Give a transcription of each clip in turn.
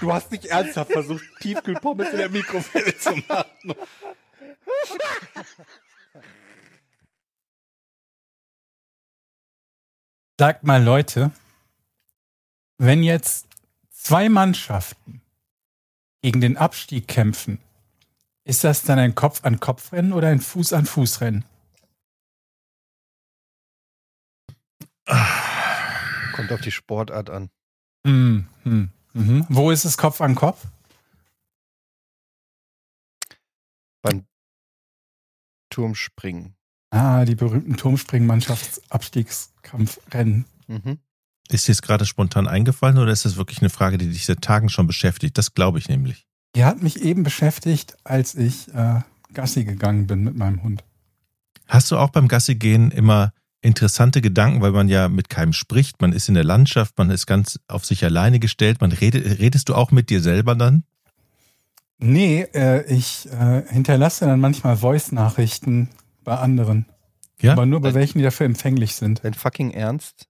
Du hast nicht ernsthaft versucht, Tiefkühlpommes in der Mikrowelle zu machen. Sagt mal, Leute, wenn jetzt zwei Mannschaften gegen den Abstieg kämpfen, ist das dann ein Kopf-an-Kopf-Rennen oder ein Fuß-an-Fuß-Rennen? Kommt auf die Sportart an. Hm, hm, mhm. Wo ist es Kopf an Kopf? Beim Turmspringen. Ah, die berühmten Turmspringen-Mannschaftsabstiegskampfrennen. Mhm. Ist dir jetzt gerade spontan eingefallen oder ist das wirklich eine Frage, die dich seit Tagen schon beschäftigt? Das glaube ich nämlich. Die hat mich eben beschäftigt, als ich äh, Gassi gegangen bin mit meinem Hund. Hast du auch beim Gassi gehen immer interessante Gedanken, weil man ja mit keinem spricht, man ist in der Landschaft, man ist ganz auf sich alleine gestellt, man redet, redest du auch mit dir selber dann? Nee, äh, ich äh, hinterlasse dann manchmal Voice-Nachrichten bei anderen. Ja? Aber nur bei welchen, die dafür empfänglich sind. Dein fucking Ernst?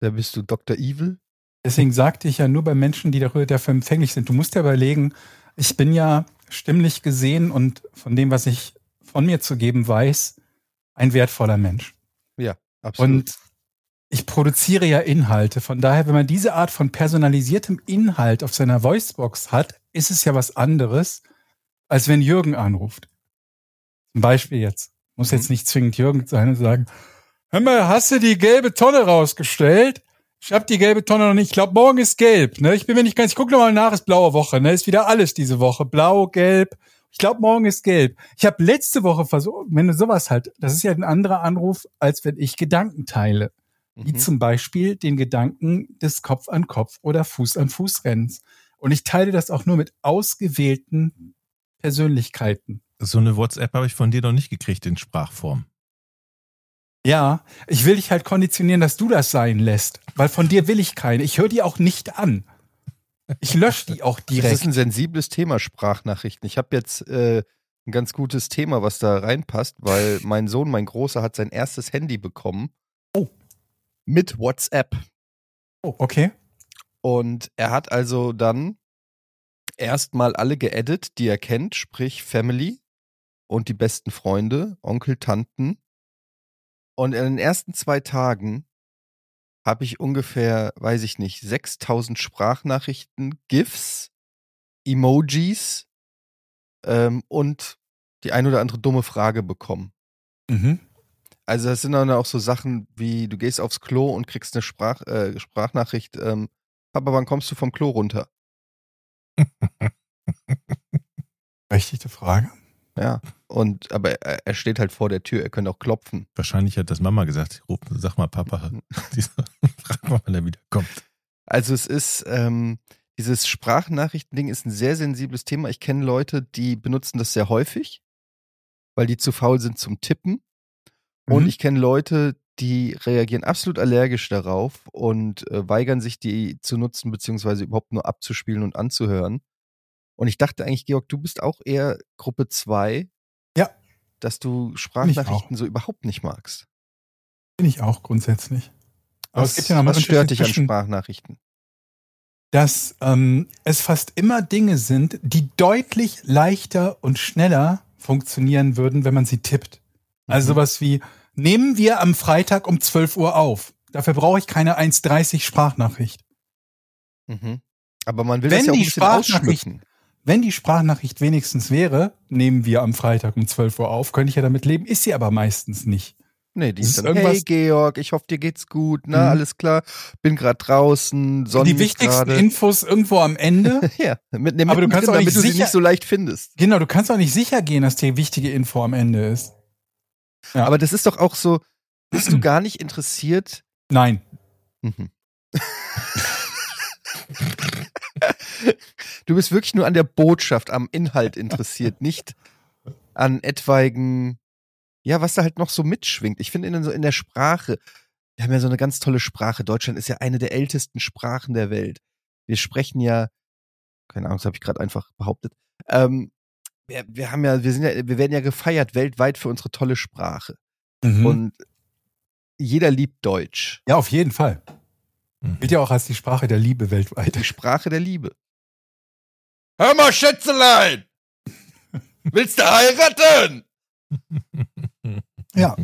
Da bist du Dr. Evil? Deswegen sagte ich ja nur bei Menschen, die dafür empfänglich sind. Du musst ja überlegen, ich bin ja stimmlich gesehen und von dem, was ich von mir zu geben weiß, ein wertvoller Mensch. Ja, absolut. Und ich produziere ja Inhalte. Von daher, wenn man diese Art von personalisiertem Inhalt auf seiner Voicebox hat, ist es ja was anderes, als wenn Jürgen anruft. Zum Beispiel jetzt. Muss jetzt nicht zwingend Jürgen sein und sagen, hör mal, hast du die gelbe Tonne rausgestellt? Ich hab die gelbe Tonne noch nicht. Ich glaube, morgen ist gelb. Ne? Ich bin mir nicht ganz. Ich gucke nochmal nach, ist blaue Woche. Ne? Ist wieder alles diese Woche. Blau, gelb. Ich glaube, morgen ist gelb. Ich habe letzte Woche versucht, wenn du sowas halt, das ist ja ein anderer Anruf, als wenn ich Gedanken teile. Wie Mhm. zum Beispiel den Gedanken des Kopf an Kopf oder Fuß an Fuß Rennens. Und ich teile das auch nur mit ausgewählten Persönlichkeiten. So eine WhatsApp habe ich von dir noch nicht gekriegt in Sprachform. Ja, ich will dich halt konditionieren, dass du das sein lässt, weil von dir will ich keine. Ich höre die auch nicht an. Ich lösche die auch Das ist direkt. ein sensibles Thema, Sprachnachrichten. Ich habe jetzt äh, ein ganz gutes Thema, was da reinpasst, weil mein Sohn, mein Großer, hat sein erstes Handy bekommen. Oh. Mit WhatsApp. Oh, okay. Und er hat also dann erstmal alle geedit, die er kennt, sprich Family und die besten Freunde, Onkel, Tanten. Und in den ersten zwei Tagen habe ich ungefähr, weiß ich nicht, 6000 Sprachnachrichten, GIFs, Emojis ähm, und die ein oder andere dumme Frage bekommen. Mhm. Also das sind dann auch so Sachen wie, du gehst aufs Klo und kriegst eine Sprach, äh, Sprachnachricht, ähm, Papa, wann kommst du vom Klo runter? Berechtigte Frage. Ja. Und aber er, steht halt vor der Tür, er könnte auch klopfen. Wahrscheinlich hat das Mama gesagt. Ruf, sag mal, Papa, frag mal, wann er wiederkommt. Also es ist, ähm, dieses Sprachnachrichtending ist ein sehr sensibles Thema. Ich kenne Leute, die benutzen das sehr häufig, weil die zu faul sind zum Tippen. Und Mhm. ich kenne Leute, die reagieren absolut allergisch darauf und äh, weigern sich, die zu nutzen, beziehungsweise überhaupt nur abzuspielen und anzuhören. Und ich dachte eigentlich, Georg, du bist auch eher Gruppe 2. Dass du. Sprachnachrichten so überhaupt nicht magst. Bin ich auch grundsätzlich. Aber Was, es gibt ja noch was stört dich an Sprachnachrichten? dass ähm, es fast immer Dinge sind, die deutlich leichter und schneller funktionieren würden, wenn man sie tippt. Also Mhm. sowas wie, nehmen wir am Freitag um 12 Uhr auf. Dafür brauche ich keine 1,30 Sprachnachricht. Mhm. Aber man will Wenn das ja auch die ein bisschen Sprachnachricht- ausschmücken. Wenn die Sprachnachricht wenigstens wäre, nehmen wir am Freitag um 12 Uhr auf, könnte ich ja damit leben, ist sie aber meistens nicht. Nee, die ist dann, irgendwas- hey Georg, ich hoffe, dir geht's gut, na, Mhm. alles klar, bin gerade draußen, Sonne die wichtigsten Infos irgendwo am Ende. Ja, mit, mit, Aber du kannst auch damit nicht du sie sicher- nicht so leicht findest. genau, du kannst auch nicht sicher gehen, dass die wichtige Info am Ende ist. Ja. Aber das ist doch auch so, bist du gar nicht interessiert? Nein. Mhm. Du bist wirklich nur an der Botschaft, am Inhalt interessiert, nicht an etwaigen, ja, was da halt noch so mitschwingt. Ich finde in, so in der Sprache, wir haben ja so eine ganz tolle Sprache. Deutschland ist ja eine der ältesten Sprachen der Welt. Wir sprechen ja, keine Ahnung, das habe ich gerade einfach behauptet. Ähm, wir, wir haben ja, wir sind ja, wir werden ja gefeiert weltweit für unsere tolle Sprache. Mhm. Und jeder liebt Deutsch. ja, auf jeden Fall. Mhm. Gilt ja auch als die Sprache der Liebe weltweit. Die Sprache der Liebe. Hör mal, Schätzelein! Willst du heiraten? Ja.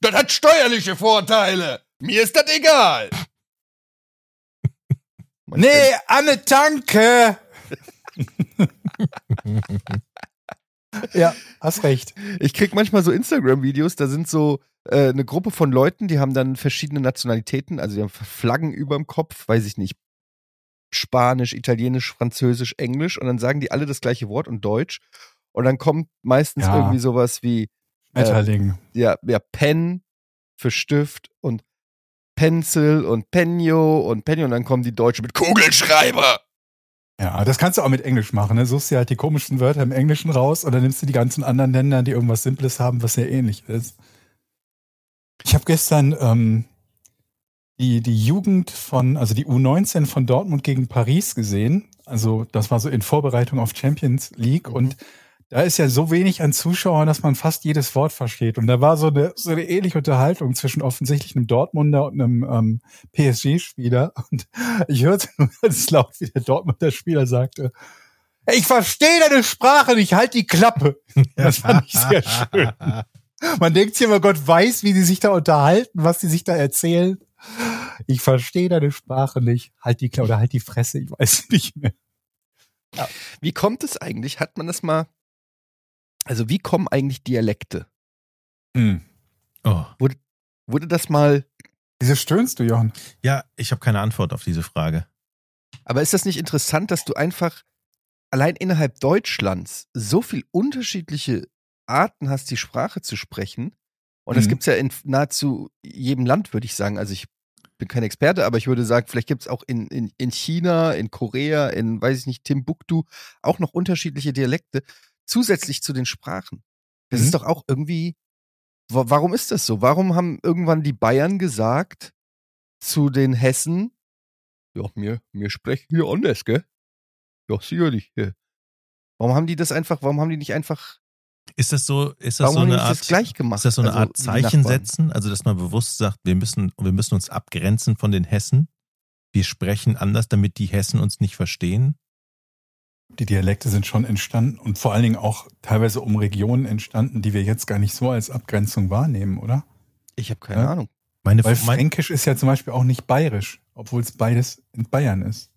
Das hat steuerliche Vorteile. Mir ist das egal. Nee, Anne Tanke! ja, hast recht. Ich krieg manchmal so Instagram-Videos, da sind so äh, eine Gruppe von Leuten, die haben dann verschiedene Nationalitäten, also die haben Flaggen über dem Kopf, weiß ich nicht, Spanisch, Italienisch, Französisch, Englisch und dann sagen die alle das gleiche Wort und Deutsch und dann kommt meistens Ja. irgendwie sowas wie Schmetterling. ja, ja, Pen für Stift und Pencil und Penio und Penio und dann kommen die Deutschen mit Kugelschreiber. Ja, das kannst du auch mit Englisch machen. Ne? Suchst dir halt die komischen Wörter im Englischen raus und dann nimmst du die ganzen anderen Länder, die irgendwas Simples haben, was sehr ähnlich ist. Ich habe gestern ähm, die, die Jugend von, also die U19 von Dortmund gegen Paris gesehen. Also das war so in Vorbereitung auf Champions League und da ist ja so wenig an Zuschauern, dass man fast jedes Wort versteht. Und da war so eine, so eine ähnliche Unterhaltung zwischen offensichtlich einem Dortmunder und einem ähm, PSG-Spieler. Und ich hörte nur ganz laut, wie der Dortmunder Spieler sagte, ich verstehe deine Sprache nicht, halt die Klappe. Das fand ich sehr schön. Man denkt sich immer, Gott weiß, wie die sich da unterhalten, was die sich da erzählen. Ich verstehe deine Sprache nicht. Halt die Klappe oder halt die Fresse, ich weiß nicht mehr. Wie kommt es eigentlich? Hat man das mal? Also wie kommen eigentlich Dialekte? Hm. Oh. Wurde das mal? Wieso stöhnst du, Jochen? Ja, ich habe keine Antwort auf diese Frage. Aber ist das nicht interessant, dass du einfach allein innerhalb Deutschlands so viel unterschiedliche Arten hast, die Sprache zu sprechen? Und das Mhm. gibt's ja in nahezu jedem Land, würde ich sagen. Also ich bin kein Experte, aber ich würde sagen, vielleicht gibt's auch in, in, in China, in Korea, in, weiß ich nicht, Timbuktu auch noch unterschiedliche Dialekte zusätzlich zu den Sprachen. Das Mhm. ist doch auch irgendwie. wa- Warum ist das so? Warum haben irgendwann die Bayern gesagt zu den Hessen, ja, mir, mir sprechen hier anders, gell? Ja, sicherlich. Ja. Warum haben die das einfach, warum haben die nicht einfach, Ist das so, ist das warum so eine Art, das gleich gemacht? ist das so eine Also, Art Zeichen setzen? Also, dass man bewusst sagt, wir müssen, wir müssen uns abgrenzen von den Hessen. Wir sprechen anders, damit die Hessen uns nicht verstehen. Die Dialekte sind schon entstanden und vor allen Dingen auch teilweise um Regionen entstanden, die wir jetzt gar nicht so als Abgrenzung wahrnehmen, oder? Ich habe keine Ja. Ahnung. Meine, Weil mein, Fränkisch ist ja zum Beispiel auch nicht bayerisch, obwohl es beides in Bayern ist.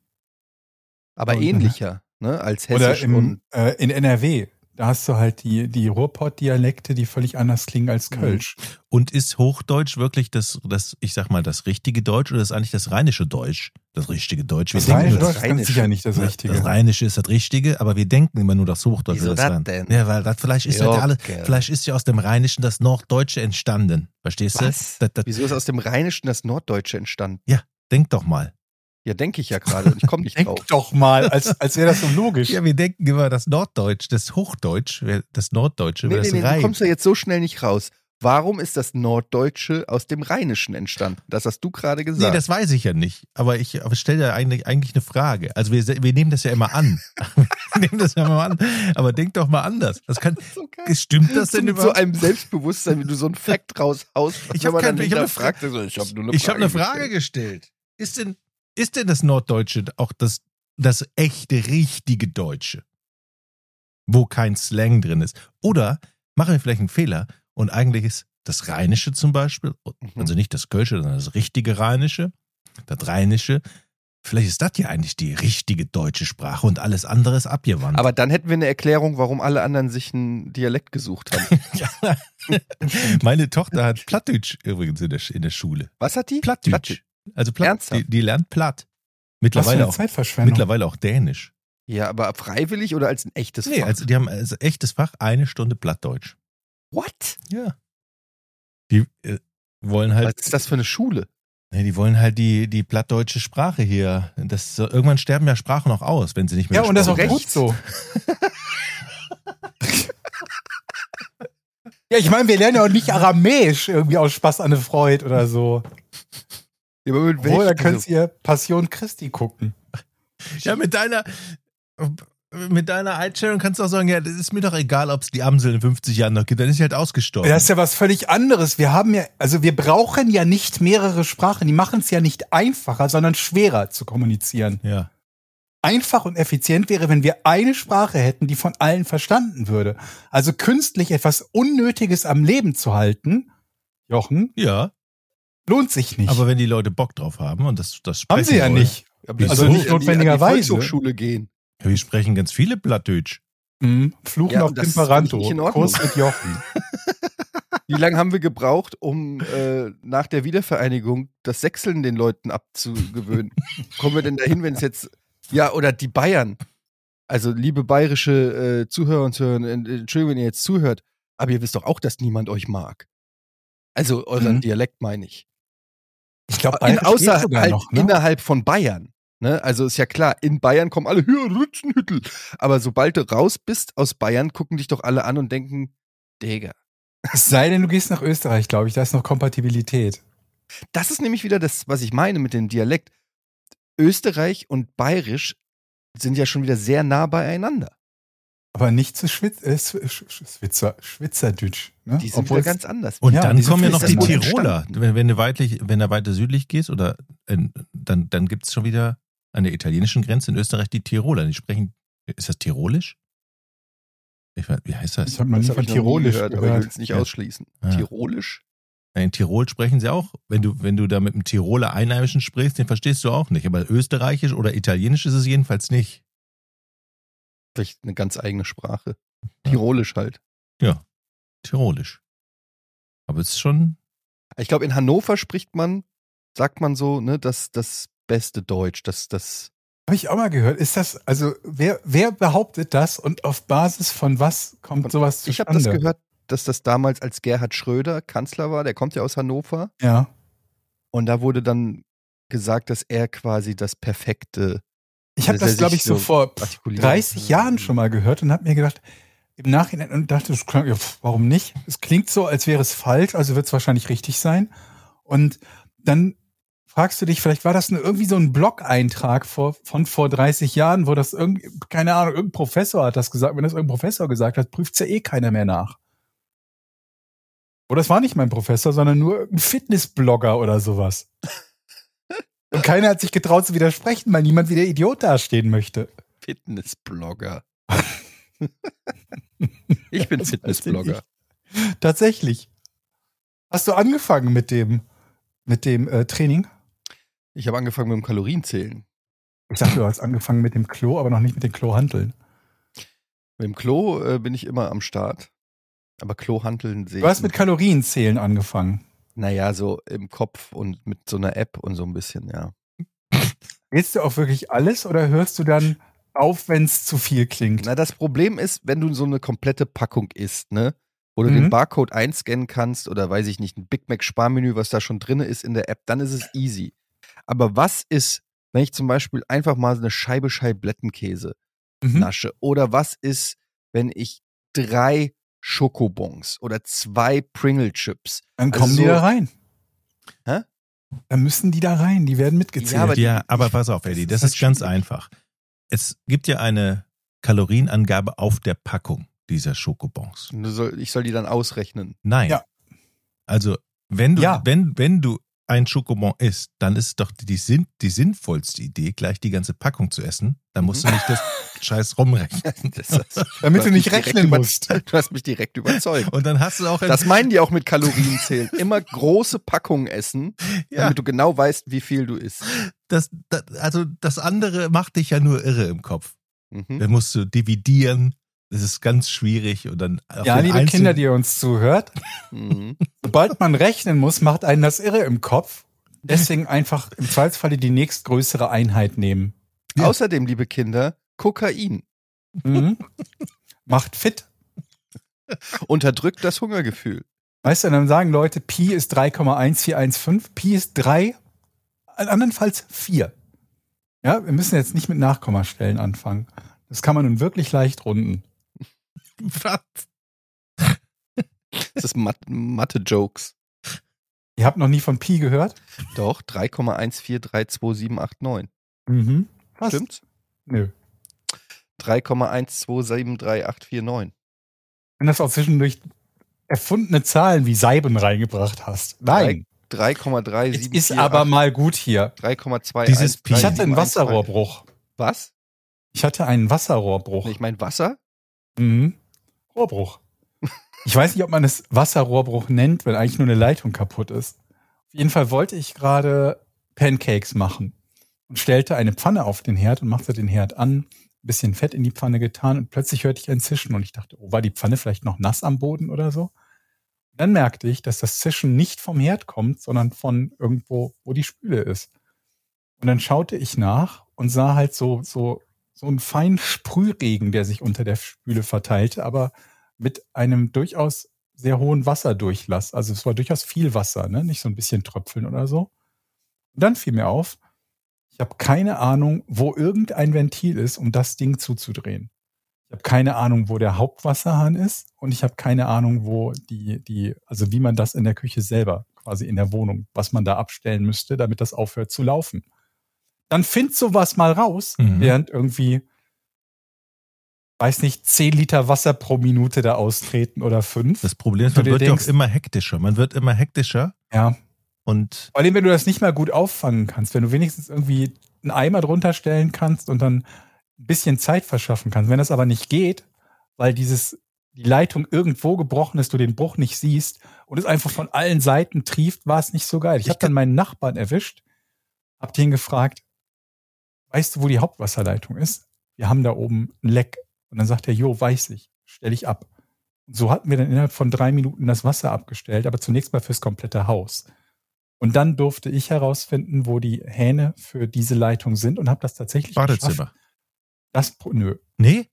Aber Und- ähnlicher, ne, als Oder Hessisch im, und äh, in NRW, da hast du halt die, die Ruhrpott-Dialekte, die völlig anders klingen als Mhm. Kölsch. und ist Hochdeutsch wirklich das, das, ich sag mal, das richtige Deutsch oder ist eigentlich das rheinische Deutsch? Das richtige Deutsch. Wir Das denken Rheinische nur, Deutsch ist sicher nicht das das, Richtige. das Rheinische ist das Richtige, aber wir denken immer nur das Hochdeutsche. Wieso das denn? Ja, weil das vielleicht ist Ja, ja, alles, vielleicht ist ja aus dem Rheinischen das Norddeutsche entstanden. Verstehst Was? du? Das, das, Wieso ist aus dem Rheinischen das Norddeutsche entstanden? denk doch mal. Ja, denke ich ja gerade und ich komme nicht Denk drauf. doch mal, als, als wäre das so logisch. Ja, wir denken immer, das Norddeutsch, das Hochdeutsch, das Norddeutsche, Nee, wäre nee, das nee, du Rhein. kommst ja jetzt so schnell nicht raus. Warum ist das Norddeutsche aus dem Rheinischen entstanden? Das hast du gerade Nee, gesagt. das weiß ich ja nicht. Aber ich stelle ja eigentlich, eigentlich eine Frage. Also wir, wir nehmen das ja immer an. wir nehmen das ja immer an. Aber denk doch mal anders. Das kann, so geil. stimmt das denn mit so überhaupt? einem Selbstbewusstsein, wie du so ein Fact raushaust. Ich wenn hab kein- ich hab eine so, ich habe nur eine ich habe eine gestellt. Frage gestellt. Ist denn, ist denn das Norddeutsche auch das, das echte, richtige Deutsche? Wo kein Slang drin ist? Oder machen wir vielleicht einen Fehler und eigentlich ist das Rheinische zum Beispiel, Mhm. also nicht das Kölsche, sondern das richtige Rheinische, das Rheinische, vielleicht ist das ja eigentlich die richtige deutsche Sprache und alles andere ist abgewandt. Aber dann hätten wir eine Erklärung, warum alle anderen sich einen Dialekt gesucht haben. Ja. Meine Tochter hat Plattdeutsch übrigens in der, in der Schule. Was hat die? Plattdeutsch. Also Platt, Ernsthaft? die, die lernt Platt. Was für Mittlerweile eine auch, Zeitverschwendung. mittlerweile auch Dänisch. Ja, aber freiwillig oder als ein echtes Nee, Fach? also die haben als echtes Fach eine Stunde Plattdeutsch. What? Ja. Die äh, wollen Was halt, ist das für eine Schule? nee, die wollen halt die, die plattdeutsche Sprache hier. Das, irgendwann sterben ja Sprachen auch aus, wenn sie nicht mehr Ja, und das ist auch gesprochen gut so. Ja, ich meine, wir lernen ja auch nicht Aramäisch irgendwie aus Spaß an eine Freude oder so. Ja, aber mit da welchen- könnt ihr Passion Christi gucken. Ja, mit deiner, mit deiner Einstellung kannst du auch sagen, ja, das ist mir doch egal, ob es die Amsel in 50 Jahren noch gibt, dann ist sie halt ausgestorben. Das ist ja was völlig anderes. Wir haben ja, also wir brauchen ja nicht mehrere Sprachen. Die machen es ja nicht einfacher, sondern schwerer zu kommunizieren. ja. Einfach und effizient wäre, wenn wir eine Sprache hätten, die von allen verstanden würde. Also künstlich etwas Unnötiges am Leben zu halten, Jochen, Ja, lohnt sich nicht. aber wenn die Leute Bock drauf haben und das, das sprechen haben sie ja nicht. Aber die Also nicht an die- an die notwendigerweise. Volkshochschule gehen. Ja, wir sprechen ganz viele Blattdeutsch. Mhm. Fluchen Ja, auf Temperanto. Kurs mit Jochen. Wie lange haben wir gebraucht, um äh, nach der Wiedervereinigung das Sechseln den Leuten abzugewöhnen? Kommen wir denn dahin, wenn es jetzt. Ja, oder die Bayern. Also, liebe bayerische äh, Zuhörer und Zuhörer, äh, Entschuldigung, wenn ihr jetzt zuhört, aber ihr wisst doch auch, dass niemand euch mag. Also, euren Mhm. Dialekt meine ich. Ich glaube, In, Bayerisch außer geht sogar halt noch, ne? innerhalb von Bayern. Ne? Also ist ja klar, in Bayern kommen alle, hier, Rützenhüttel. Aber sobald du raus bist aus Bayern, gucken dich doch alle an und denken, Digga. Es sei denn, du gehst nach Österreich, glaube ich. Da ist noch Kompatibilität. Das ist nämlich wieder das, was ich meine mit dem Dialekt. Österreich und Bayerisch sind ja schon wieder sehr nah beieinander. Aber nicht zu Schwitz, äh, Schw- Sch- Schwitzer, Schwitzerdütsch. Ne? Die sind Obwohl ganz anders. Und Ja, dann kommen ja noch die mal Tiroler. Wenn, wenn, du weitlich, wenn du weiter südlich gehst, oder in, dann, dann gibt es schon wieder an der italienischen Grenze in Österreich die Tiroler. Die sprechen, ist das Tirolisch? Ich, weiß- wie heißt das? Ich habe Das von Tirolisch gehört, gehört. aber ich will es nicht Ja. ausschließen. Ja. Tirolisch? In Tirol sprechen sie auch. Wenn du, wenn du da mit einem Tiroler Einheimischen sprichst, den verstehst du auch nicht. Aber Österreichisch oder Italienisch ist es jedenfalls nicht. Vielleicht eine ganz eigene Sprache. Tirolisch halt. Tirolisch. Aber es ist schon, Ich glaube, in Hannover spricht man, sagt man so, ne, das, das beste Deutsch, das, das, Habe ich auch mal gehört. Ist das, also wer, wer behauptet das und auf Basis von was kommt sowas ich zustande? habe das gehört, dass das damals als Gerhard Schröder Kanzler war, der kommt ja aus Hannover, Ja. und da wurde dann gesagt, dass er quasi das perfekte Ich habe das, glaube ich, so so vor artikuliert. 30 Jahren schon mal gehört und habe mir gedacht, im Nachhinein und dachte, ja, warum nicht? Es klingt so, als wäre es falsch, also wird es wahrscheinlich richtig sein. Und dann fragst du dich, vielleicht war das nur irgendwie so ein Blog-Eintrag vor, von vor 30 Jahren, wo das irgendwie, keine Ahnung, irgendein Professor hat das gesagt. Wenn das irgendein Professor gesagt hat, prüft's ja eh keiner mehr nach. Oder es war nicht mein Professor, sondern nur irgendein Fitnessblogger oder sowas. Und keiner hat sich getraut zu widersprechen, weil niemand wie der Idiot dastehen möchte. Fitnessblogger. ich bin Fitnessblogger. Tatsächlich. Hast du angefangen mit dem, mit dem äh, Training? Ich habe angefangen mit dem Kalorienzählen. Ich dachte, du hast angefangen mit dem Klo, aber noch nicht mit dem Klohanteln. Mit dem Klo äh, bin ich immer am Start. Aber Klohanteln sehe Du hast ich mit. Kalorienzählen angefangen. Naja, so im Kopf und mit so einer App und so ein bisschen, ja. Willst du auch wirklich alles oder hörst du dann auf, wenn es zu viel klingt? Na, das Problem ist, wenn du so eine komplette Packung isst, ne? Wo du Mhm. den Barcode einscannen kannst oder weiß ich nicht, ein Big Mac Sparmenü, was da schon drin ist in der App, dann ist es easy. Aber was ist, wenn ich zum Beispiel einfach mal so eine Scheibe Scheiblettenkäse Mhm. nasche? Oder was ist, wenn ich drei Schokobons oder zwei Pringle Chips? Dann Also kommen die so- da rein. Hä? Dann müssen die da rein, die werden mitgezählt. Ja, aber- ja, aber pass auf, das Eddie, ist das halt ist ganz schwierig. einfach. Es gibt ja eine Kalorienangabe auf der Packung dieser Schokobons. Ich soll die dann ausrechnen. Nein. Ja. Also, wenn du, Ja. wenn, wenn du ein Schokobon isst, dann ist doch die, Sinn, die sinnvollste Idee, gleich die ganze Packung zu essen. Dann musst du nicht das Scheiß rumrechnen. Das, Damit du mich nicht rechnen musst. Du hast mich direkt überzeugt. Und dann hast du auch Das meinen die auch mit Kalorienzählen. Immer große Packungen essen, ja, damit du genau weißt, wie viel du isst. das, das, also das andere macht dich ja nur irre im Kopf. Mhm. Dann musst du dividieren. Das ist ganz schwierig und dann Ja, liebe einzelnen- Kinder, die ihr uns zuhört, sobald man rechnen muss, macht einen das irre im Kopf. Deswegen einfach im Zweifelsfalle die nächstgrößere Einheit nehmen. Ja. Außerdem, liebe Kinder, Kokain Mhm. Macht fit. unterdrückt das Hungergefühl. Weißt du, dann sagen Leute, Pi ist 3,1415, Pi ist 3, andernfalls 4. Ja, wir müssen jetzt nicht mit Nachkommastellen anfangen. Das kann man nun wirklich leicht runden. Was? Das das Mat Mathe-Jokes. Ihr habt noch nie von Pi gehört? Doch, 3,1432789. Mhm. Fast. Stimmt's? Nö. 3,1273849. Wenn das auch zwischendurch erfundene Zahlen wie Seiben reingebracht hast. Nein. 3,374. Es ist aber mal gut hier. 3,2. Dieses Pi. Ich hatte einen Wasserrohrbruch. Was? Ich hatte einen Wasserrohrbruch. Ich meine Wasser? Mhm. Rohrbruch. Ich weiß nicht, ob man es Wasserrohrbruch nennt, wenn eigentlich nur eine Leitung kaputt ist. Auf jeden Fall wollte ich gerade Pancakes machen und stellte eine Pfanne auf den Herd und machte den Herd an, ein bisschen Fett in die Pfanne getan und plötzlich hörte ich ein Zischen und ich dachte, oh, war die Pfanne vielleicht noch nass am Boden oder so? Und dann merkte ich, dass das Zischen nicht vom Herd kommt, sondern von irgendwo, wo die Spüle ist. Und dann schaute ich nach und sah halt so, so, so einen feinen Sprühregen, der sich unter der Spüle verteilte, aber mit einem durchaus sehr hohen Wasserdurchlass. Also es war durchaus viel Wasser, ne? nicht so ein bisschen Tröpfeln oder so. Und dann fiel mir auf, ich habe keine Ahnung, wo irgendein Ventil ist, um das Ding zuzudrehen. Ich habe keine Ahnung, wo der Hauptwasserhahn ist und ich habe keine Ahnung, wo die, die, also wie man das in der Küche selber, quasi in der Wohnung, was man da abstellen müsste, damit das aufhört zu laufen. Dann find sowas mal raus, Mhm. während irgendwie, weiß nicht, 10 Liter Wasser pro Minute da austreten oder fünf. Das Problem ist, man wird ja auch immer hektischer. Man wird immer hektischer ja. und Vor allem, wenn du das nicht mal gut auffangen kannst, wenn du wenigstens irgendwie einen Eimer drunter stellen kannst und dann ein bisschen Zeit verschaffen kannst. Wenn das aber nicht geht, weil dieses, die Leitung irgendwo gebrochen ist, du den Bruch nicht siehst und es einfach von allen Seiten trieft, war es nicht so geil. Ich Ich habe dann meinen Nachbarn erwischt, hab den gefragt, weißt du, wo die Hauptwasserleitung ist? Wir haben da oben ein Leck. Und dann sagt er, jo, weiß ich, stell ich ab. Und so hatten wir dann innerhalb von drei Minuten das Wasser abgestellt, aber zunächst mal fürs komplette Haus. Und dann durfte ich herausfinden, wo die Hähne für diese Leitung sind und habe das tatsächlich geschafft. Badezimmer. Das, Pro- nö, Nee?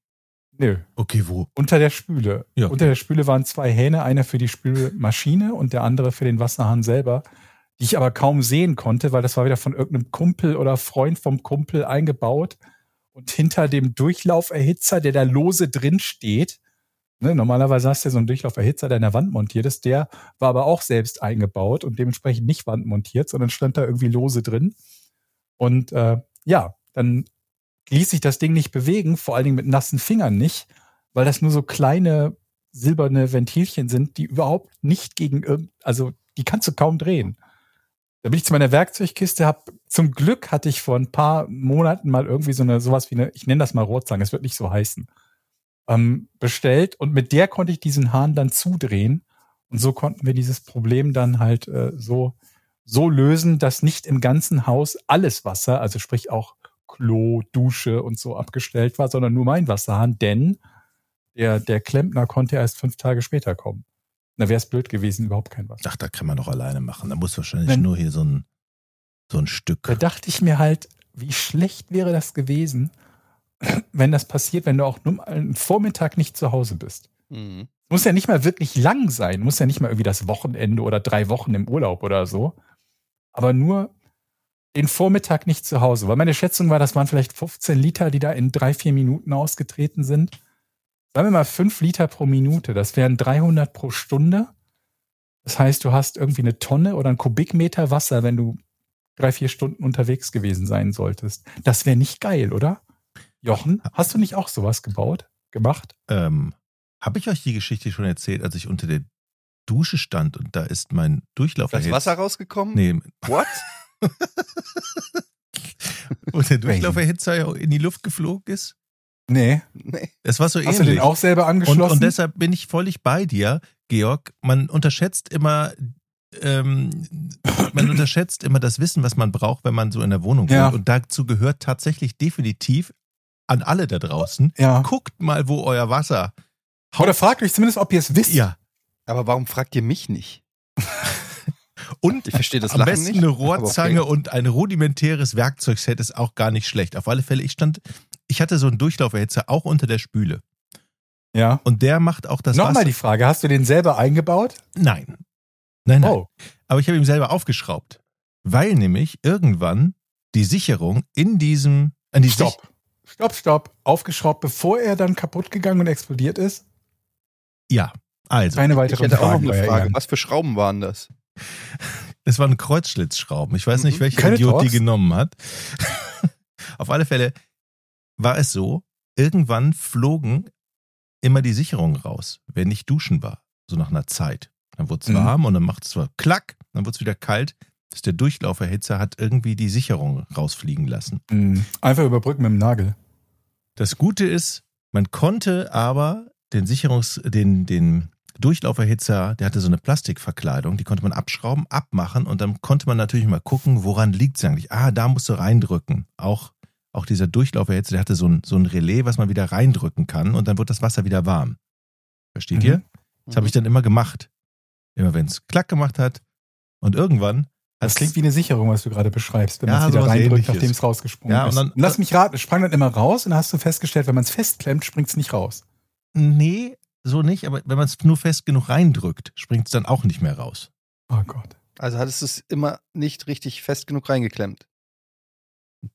nö. Okay, wo? Unter der Spüle. Ja, okay. Unter der Spüle waren zwei Hähne, einer für die Spülmaschine und der andere für den Wasserhahn selber, die ich aber kaum sehen konnte, weil das war wieder von irgendeinem Kumpel oder Freund vom Kumpel eingebaut. Und hinter dem Durchlauferhitzer, der da lose drin steht, ne, normalerweise hast du ja so einen Durchlauferhitzer, der in der Wand montiert ist, der war aber auch selbst eingebaut und dementsprechend nicht wandmontiert, sondern stand da irgendwie lose drin. Und äh, ja, dann ließ sich das Ding nicht bewegen, vor allen Dingen mit nassen Fingern nicht, weil das nur so kleine silberne Ventilchen sind, die überhaupt nicht gegen irgend, also die kannst du kaum drehen. Da bin ich zu meiner Werkzeugkiste, hab zum Glück hatte ich vor ein paar Monaten mal irgendwie so eine sowas wie eine, ich nenne das mal Rohrzange, es wird nicht so heißen, ähm, bestellt und mit der konnte ich diesen Hahn dann zudrehen und so konnten wir dieses Problem dann halt äh, so so lösen, dass nicht im ganzen Haus alles Wasser, also sprich auch Klo, Dusche und so abgestellt war, sondern nur mein Wasserhahn, denn der, der Klempner konnte erst fünf Tage später kommen. Da wäre es blöd gewesen, überhaupt kein Wasser. Ach, da kann man doch alleine machen. Da muss wahrscheinlich Wenn- nur hier so ein, so ein Stück. Da dachte ich mir halt, wie schlecht wäre das gewesen, wenn das passiert, wenn du auch nur mal einen Vormittag nicht zu Hause bist. Mhm. Muss ja nicht mal wirklich lang sein, muss ja nicht mal irgendwie das Wochenende oder drei Wochen im Urlaub oder so. Aber nur den Vormittag nicht zu Hause. Weil meine Schätzung war, das waren vielleicht 15 Liter, die da in drei, vier Minuten ausgetreten sind. Sagen wir mal fünf Liter pro Minute. Das wären 300 pro Stunde. Das heißt, du hast irgendwie eine Tonne oder einen Kubikmeter Wasser, wenn du drei, vier Stunden unterwegs gewesen sein solltest. Das wäre nicht geil, oder? Jochen, hast du nicht auch sowas gebaut? Gemacht? Ähm, Habe ich euch die Geschichte schon erzählt, als ich unter der Dusche stand und da ist mein Durchlauf Das Wasser rausgekommen? Nee, What? und der Durchlauferhitzer in die Luft geflogen ist. Nee. Nee. Das war so Hast du ähnlich. den auch selber und, angeschlossen? und deshalb bin ich völlig bei dir, Georg. Man unterschätzt immer, ähm, man unterschätzt immer das Wissen, was man braucht, wenn man so in der Wohnung Ja. wohnt. Und dazu gehört tatsächlich definitiv an alle da draußen. ja. Guckt mal, wo euer Wasser. Oder fragt euch zumindest, ob ihr es wisst. Ja. Aber warum fragt ihr mich nicht? Und Ich verstehe das am besten nicht. eine Rohrzange okay. und ein rudimentäres Werkzeugset ist auch gar nicht schlecht. Auf alle Fälle, ich stand, ich hatte so einen Durchlauferhitzer auch unter der Spüle. Ja. Und der macht auch das Nochmal Wasser. die Frage, hast du den selber eingebaut? Nein. Nein, nein. Oh. Aber ich habe ihn selber aufgeschraubt. Weil nämlich irgendwann die Sicherung in diesem, an die Sich Stopp. Stopp, stopp. Aufgeschraubt, bevor er dann kaputt gegangen und explodiert ist? ja. Also, Keine auch noch eine euer Frage. Ehren. Was für Schrauben waren das? Es waren Kreuzschlitzschrauben. Ich weiß nicht, Mhm. welcher Keine Idiot die Torx? genommen hat. Auf alle Fälle war es so, irgendwann flogen immer die Sicherungen raus, wenn ich duschen war. So nach einer Zeit. Dann wurde es Mhm. warm und dann macht es zwar klack, dann wird es wieder kalt. Dass der Durchlauferhitzer hat irgendwie die Sicherung rausfliegen lassen. Mhm. Einfach überbrücken mit dem Nagel. Das Gute ist, man konnte aber den Sicherungs-, den, den Durchlauferhitzer, der hatte so eine Plastikverkleidung, die konnte man abschrauben, abmachen und dann konnte man natürlich mal gucken, woran liegt es eigentlich. Ah, da musst du reindrücken. Auch, auch dieser Durchlauferhitzer, der hatte so ein, so ein Relais, was man wieder reindrücken kann und dann wird das Wasser wieder warm. Versteht Mhm. ihr? Das habe ich dann immer gemacht. Immer wenn es klack gemacht hat und irgendwann Das klingt wie eine Sicherung, was du gerade beschreibst, wenn Ja, man es wieder reindrückt, nachdem es rausgesprungen Ja, und ist. dann- Lass mich raten, es sprang dann immer raus und dann hast du festgestellt, wenn man es festklemmt, springt es nicht raus. Nee, so nicht, aber wenn man es nur fest genug reindrückt, springt es dann auch nicht mehr raus. Oh Gott. Also hattest du es immer nicht richtig fest genug reingeklemmt.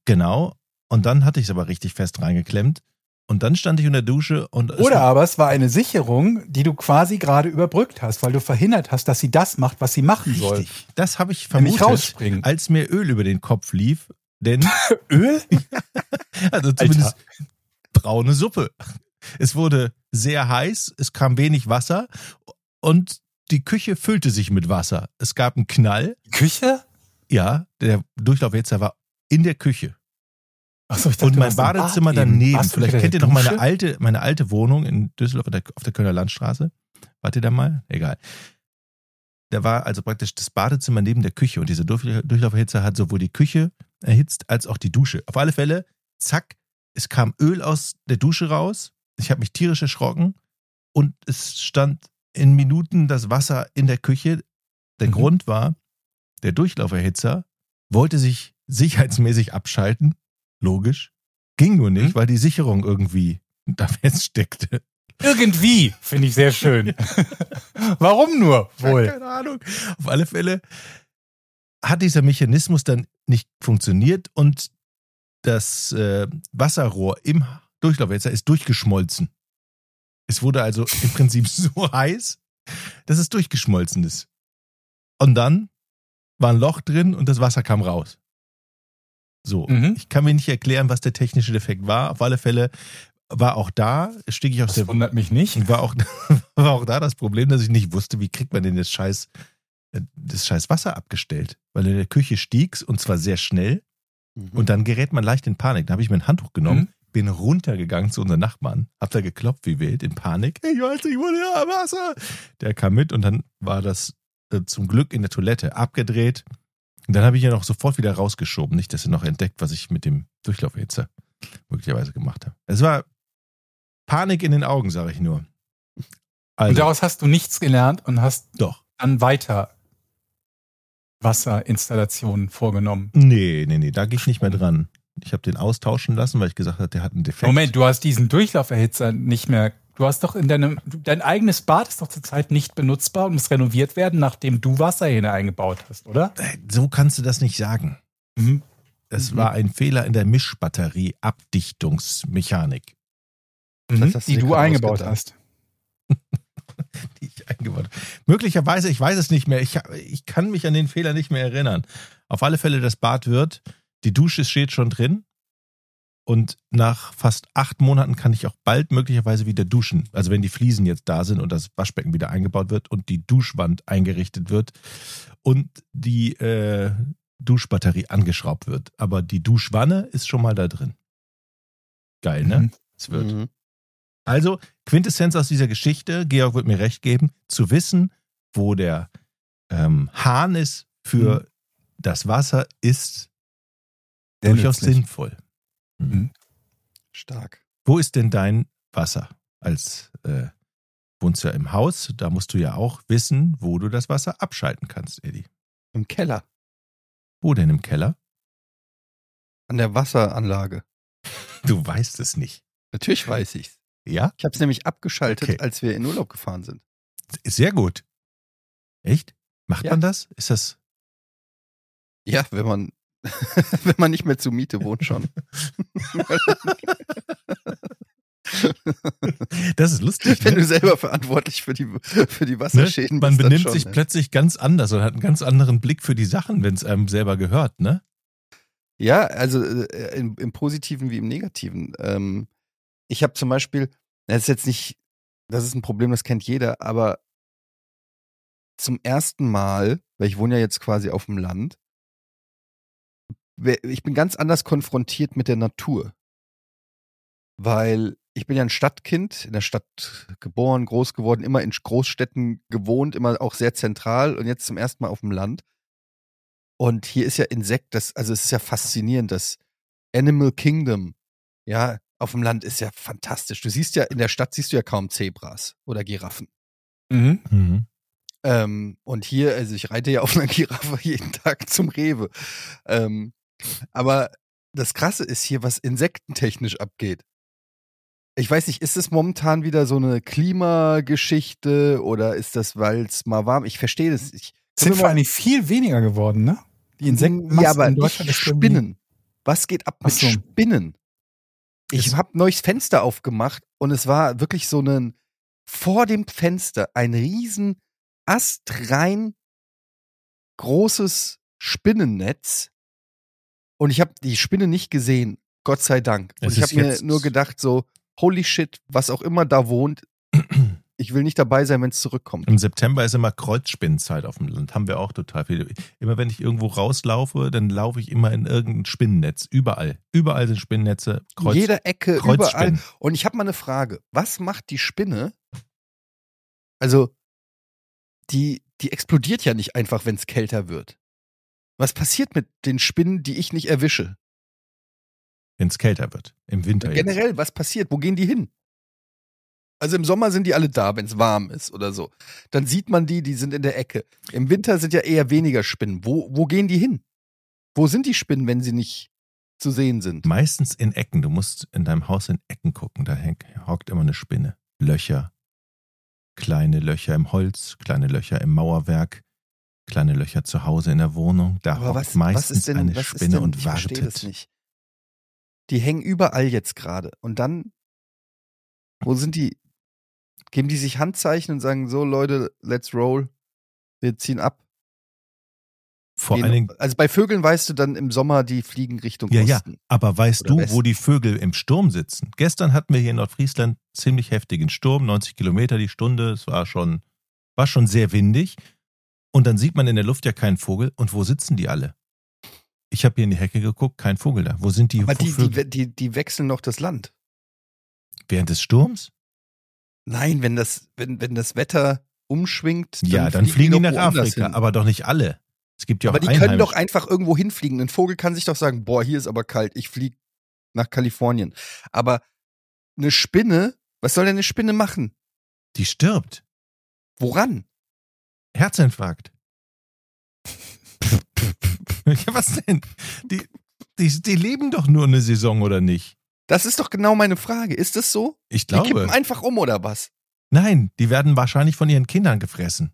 Genau. Und dann hatte ich es aber richtig fest reingeklemmt. Und dann stand ich in der Dusche und es Oder aber es war eine Sicherung, die du quasi gerade überbrückt hast, weil du verhindert hast, dass sie das macht, was sie machen soll. richtig. Das habe ich vermutet, rausspringen. als mir Öl über den Kopf lief. Denn, Öl? also zumindest braune Suppe. Es wurde sehr heiß, es kam wenig Wasser und die Küche füllte sich mit Wasser. Es gab einen Knall. Küche? Ja, der Durchlauferhitzer war in der Küche. Ich dachte, und mein Bad Badezimmer eben. daneben. Du Vielleicht kennt ihr noch meine alte, meine alte Wohnung in Düsseldorf auf der, Kölner Landstraße. Wart ihr da mal? Egal. Da war also praktisch das Badezimmer neben der Küche und dieser Durch- Durchlauferhitzer hat sowohl die Küche erhitzt als auch die Dusche. Auf alle Fälle, zack, es kam Öl aus der Dusche raus. Ich habe mich tierisch erschrocken und es stand in Minuten das Wasser in der Küche. Der Mhm. Grund war, der Durchlauferhitzer wollte sich sicherheitsmäßig abschalten. Logisch. Ging nur nicht, Mhm. weil die Sicherung irgendwie da feststeckte. Irgendwie, finde ich sehr schön. Warum nur wohl? Keine Ahnung. Auf alle Fälle hat dieser Mechanismus dann nicht funktioniert und das äh, Wasserrohr im Durchlauferhitzer ist durchgeschmolzen. Es wurde also im Prinzip so heiß, dass es durchgeschmolzen ist. Und dann war ein Loch drin und das Wasser kam raus. So, Mhm. ich kann mir nicht erklären, was der technische Defekt war. Auf alle Fälle war auch da, stieg ich aus Das der wundert mich nicht. war auch, war auch da das Problem, dass ich nicht wusste, wie kriegt man denn das scheiß, äh, das scheiß Wasser abgestellt. Weil in der Küche stieg's und zwar sehr schnell und dann gerät man leicht in Panik. Da habe ich mir ein Handtuch genommen, Mhm. Bin runtergegangen zu unseren Nachbarn, hab da geklopft wie wild in Panik. Ich weiß nicht, wo der Wasser. Der kam mit und dann war das äh, zum Glück in der Toilette abgedreht. Und dann habe ich ja noch sofort wieder rausgeschoben. Nicht, dass er noch entdeckt, was ich mit dem Durchlaufhitzer möglicherweise gemacht habe. Es war Panik in den Augen, sage ich nur. Und Also, daraus hast du nichts gelernt und hast doch. dann weiter Wasserinstallationen vorgenommen. Nee, nee, nee, da gehe ich nicht mehr dran. Ich habe den austauschen lassen, weil ich gesagt habe, der hat einen Defekt. Moment, du hast diesen Durchlauferhitzer nicht mehr. Du hast doch in deinem, dein eigenes Bad ist doch zurzeit nicht benutzbar und muss renoviert werden, nachdem du Wasserhähne eingebaut hast, oder? Äh, So kannst du das nicht sagen. Mhm. Es Mhm. war ein Fehler in der Mischbatterie Abdichtungsmechanik, Mhm. du Die du eingebaut hast. die ich eingebaut habe. Möglicherweise, ich weiß es nicht mehr. Ich, ich kann mich an den Fehler nicht mehr erinnern. Auf alle Fälle, das Bad wird, die Dusche steht schon drin. Und nach fast acht Monaten kann ich auch bald möglicherweise wieder duschen. Also wenn die Fliesen jetzt da sind und das Waschbecken wieder eingebaut wird und die Duschwand eingerichtet wird und die äh, Duschbatterie angeschraubt wird. Aber die Duschwanne ist schon mal da drin. Geil, ne? Mhm. Es wird. Mhm. Also, Quintessenz aus dieser Geschichte, Georg wird mir recht geben, zu wissen, wo der ähm, Hahn ist für Mhm. das Wasser, ist Sehr durchaus nützlich. sinnvoll. Mhm. Stark. Wo ist denn dein Wasser? Als äh, wohnst du ja im Haus, da musst du ja auch wissen, wo du das Wasser abschalten kannst, Eddie. Im Keller. Wo denn im Keller? An der Wasseranlage. Du weißt es nicht. Natürlich weiß ich's. Ja? Ich habe es nämlich abgeschaltet, Okay. als wir in Urlaub gefahren sind. Sehr gut. Echt? Macht Ja. man das? Ist das? Ja, wenn man, wenn man nicht mehr zur Miete wohnt schon. Das ist lustig. Wenn Ne? du selber verantwortlich für die, für die Wasserschäden Ne? Man bist. dann benimmt schon, sich ne? plötzlich ganz anders und hat einen ganz anderen Blick für die Sachen, wenn es einem selber gehört, ne? Ja, also äh, im, im Positiven wie im Negativen. Ähm, ich habe zum Beispiel, das ist jetzt nicht, das ist ein Problem, das kennt jeder, aber zum ersten Mal, weil ich wohne ja jetzt quasi auf dem Land, ich bin ganz anders konfrontiert mit der Natur. Weil ich bin ja ein Stadtkind, in der Stadt geboren, groß geworden, immer in Großstädten gewohnt, immer auch sehr zentral und jetzt zum ersten Mal auf dem Land. Und hier ist ja Insekt, das, also es ist ja faszinierend, das Animal Kingdom, ja, auf dem Land ist ja fantastisch. Du siehst ja, in der Stadt siehst du ja kaum Zebras oder Giraffen. Mhm. Mhm. Ähm, und hier, also ich reite ja auf einer Giraffe jeden Tag zum Rewe. Ähm, aber das Krasse ist hier, was insektentechnisch abgeht. Ich weiß nicht, ist es momentan wieder so eine Klimageschichte oder ist das, weil es mal warm? Ich verstehe das nicht. Sind vor allem viel weniger geworden, ne? Die Insekten ja, aber in Deutschland ist Spinnen. Was geht ab mit so. Spinnen? Ich habe neues Fenster aufgemacht und es war wirklich so ein vor dem Fenster ein riesen astrein großes Spinnennetz und ich habe die Spinne nicht gesehen, Gott sei Dank. Und Es ich habe mir nur gedacht so holy shit, was auch immer da wohnt, ich will nicht dabei sein, wenn es zurückkommt. Im September ist immer Kreuzspinnenzeit auf dem Land. Haben wir auch total viele. Immer wenn ich irgendwo rauslaufe, dann laufe ich immer in irgendein Spinnennetz. Überall. Überall sind Spinnennetze. Kreuz, Jeder Ecke, überall. Und ich habe mal eine Frage. Was macht die Spinne? Also, die, die explodiert ja nicht einfach, wenn es kälter wird. Was passiert mit den Spinnen, die ich nicht erwische? Wenn es kälter wird. Im Winter jetzt. Generell, was passiert? Wo gehen die hin? Also im Sommer sind die alle da, wenn es warm ist oder so. Dann sieht man die, die sind in der Ecke. Im Winter sind ja eher weniger Spinnen. Wo, wo gehen die hin? Wo sind die Spinnen, wenn sie nicht zu sehen sind? Meistens in Ecken. Du musst in deinem Haus in Ecken gucken. Da hängt, hockt immer eine Spinne. Löcher. Kleine Löcher im Holz, kleine Löcher im Mauerwerk, kleine Löcher zu Hause in der Wohnung. Da Aber was, meistens was ist denn, eine was Spinne ist denn, und ich verstehe das wartet. nicht. Die hängen überall jetzt gerade. Und dann, wo sind die? Geben die sich Handzeichen und sagen, so Leute, let's roll. Wir ziehen ab. Vor allen Dingen, also bei Vögeln weißt du dann im Sommer, die fliegen Richtung Ja, ja. Osten. aber weißt du, Westen. wo die Vögel im Sturm sitzen? Gestern hatten wir hier in Nordfriesland ziemlich heftigen Sturm, 90 Kilometer die Stunde. Es war schon, war schon sehr windig. Und dann sieht man in der Luft ja keinen Vogel. Und wo sitzen die alle? Ich habe hier in die Hecke geguckt, kein Vogel da. Wo sind die, Aber die, die, die, die wechseln noch das Land. Während des Sturms? Nein, wenn das, wenn, wenn das Wetter umschwingt, ja, dann fliegen die doch nach Afrika, aber doch nicht alle. Es gibt ja auch Aber die können doch einfach irgendwo hinfliegen. Ein Vogel kann sich doch sagen, boah, hier ist aber kalt, ich fliege nach Kalifornien. Aber eine Spinne, was soll denn eine Spinne machen? Die stirbt. Woran? Herzinfarkt. ja, was denn? Die, die, die leben doch nur eine Saison, oder nicht? Das ist doch genau meine Frage. Ist das so? Ich Die kippen glaube. einfach um oder was? Nein, die werden wahrscheinlich von ihren Kindern gefressen.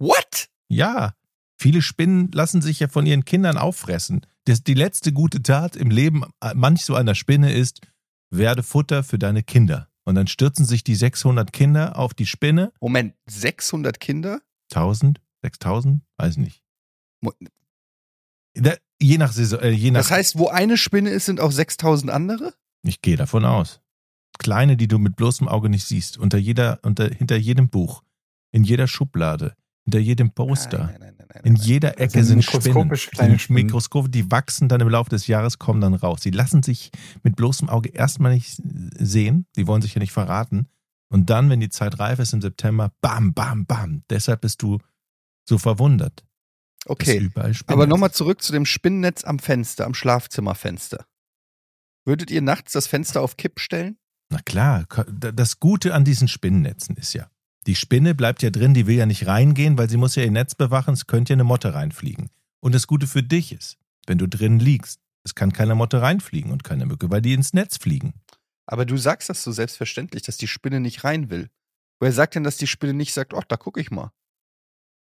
What? Ja. Viele Spinnen lassen sich ja von ihren Kindern auffressen. Das, die letzte gute Tat im Leben manch so einer Spinne ist, werde Futter für deine Kinder. Und dann stürzen sich die 600 Kinder auf die Spinne. Moment, 600 Kinder? 1000? 6000? Weiß nicht. Da, je nach Saison, äh, je nach. Das heißt, wo eine Spinne ist, sind auch 6000 andere? Ich gehe davon aus. Kleine, die du mit bloßem Auge nicht siehst. Unter jeder, unter, hinter jedem Buch. In jeder Schublade. Hinter jedem Poster. Nein, nein, nein, nein, In jeder Ecke sind sind Spinnen. Sind Spinnen. Mikroskop, die wachsen dann im Laufe des Jahres, kommen dann raus. Sie lassen sich mit bloßem Auge erstmal nicht sehen. Die wollen sich ja nicht verraten. Und dann, wenn die Zeit reif ist im September, bam, bam, bam. Deshalb bist du so verwundert. Okay, aber nochmal zurück zu dem Spinnennetz am Fenster, am Schlafzimmerfenster. Würdet ihr nachts das Fenster auf Kipp stellen? Na klar, das Gute an diesen Spinnennetzen ist ja, die Spinne bleibt ja drin, die will ja nicht reingehen, weil sie muss ja ihr Netz bewachen, es könnte ja eine Motte reinfliegen. Und das Gute für dich ist, wenn du drin liegst, es kann keine Motte reinfliegen und keine Mücke, weil die ins Netz fliegen. Aber du sagst das so selbstverständlich, dass die Spinne nicht rein will. Wer sagt denn, dass die Spinne nicht sagt, ach, da gucke ich mal?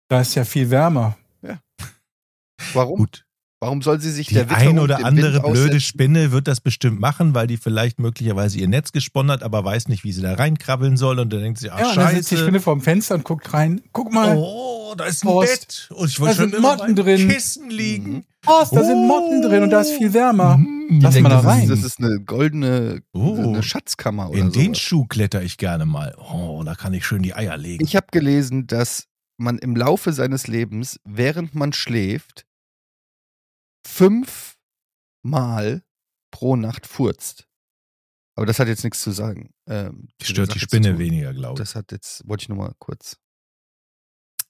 Da ist ja viel wärmer. Warum? Gut, Warum soll sie sich Die der Witterung ein oder dem andere Wind blöde aussetzen? Spinne wird das bestimmt machen, weil die vielleicht möglicherweise ihr Netz gesponnen hat, aber weiß nicht, wie sie da reinkrabbeln soll und dann denkt sie, ach Ja, und dann sitzt die scheiße. Spinne vorm Fenster und guckt rein. Guck mal, Oh, da ist ein Horst, Bett und ich wollte schon immer Motten drin. Kissen liegen. Horst, da sind Motten drin und da ist viel wärmer. Mm, Lass Ich mal denke, da das, rein. ist, das ist eine goldene Oh. eine Schatzkammer oder In den sowas. Schuh kletter ich gerne mal. Oh, da kann ich schön die Eier legen. Ich habe gelesen, dass man im Laufe seines Lebens, während man schläft, fünfmal pro Nacht furzt. Aber das hat jetzt nichts zu sagen. Ähm, Stört die Spinne weniger, glaube ich. Das hat jetzt, wollte ich nur mal kurz.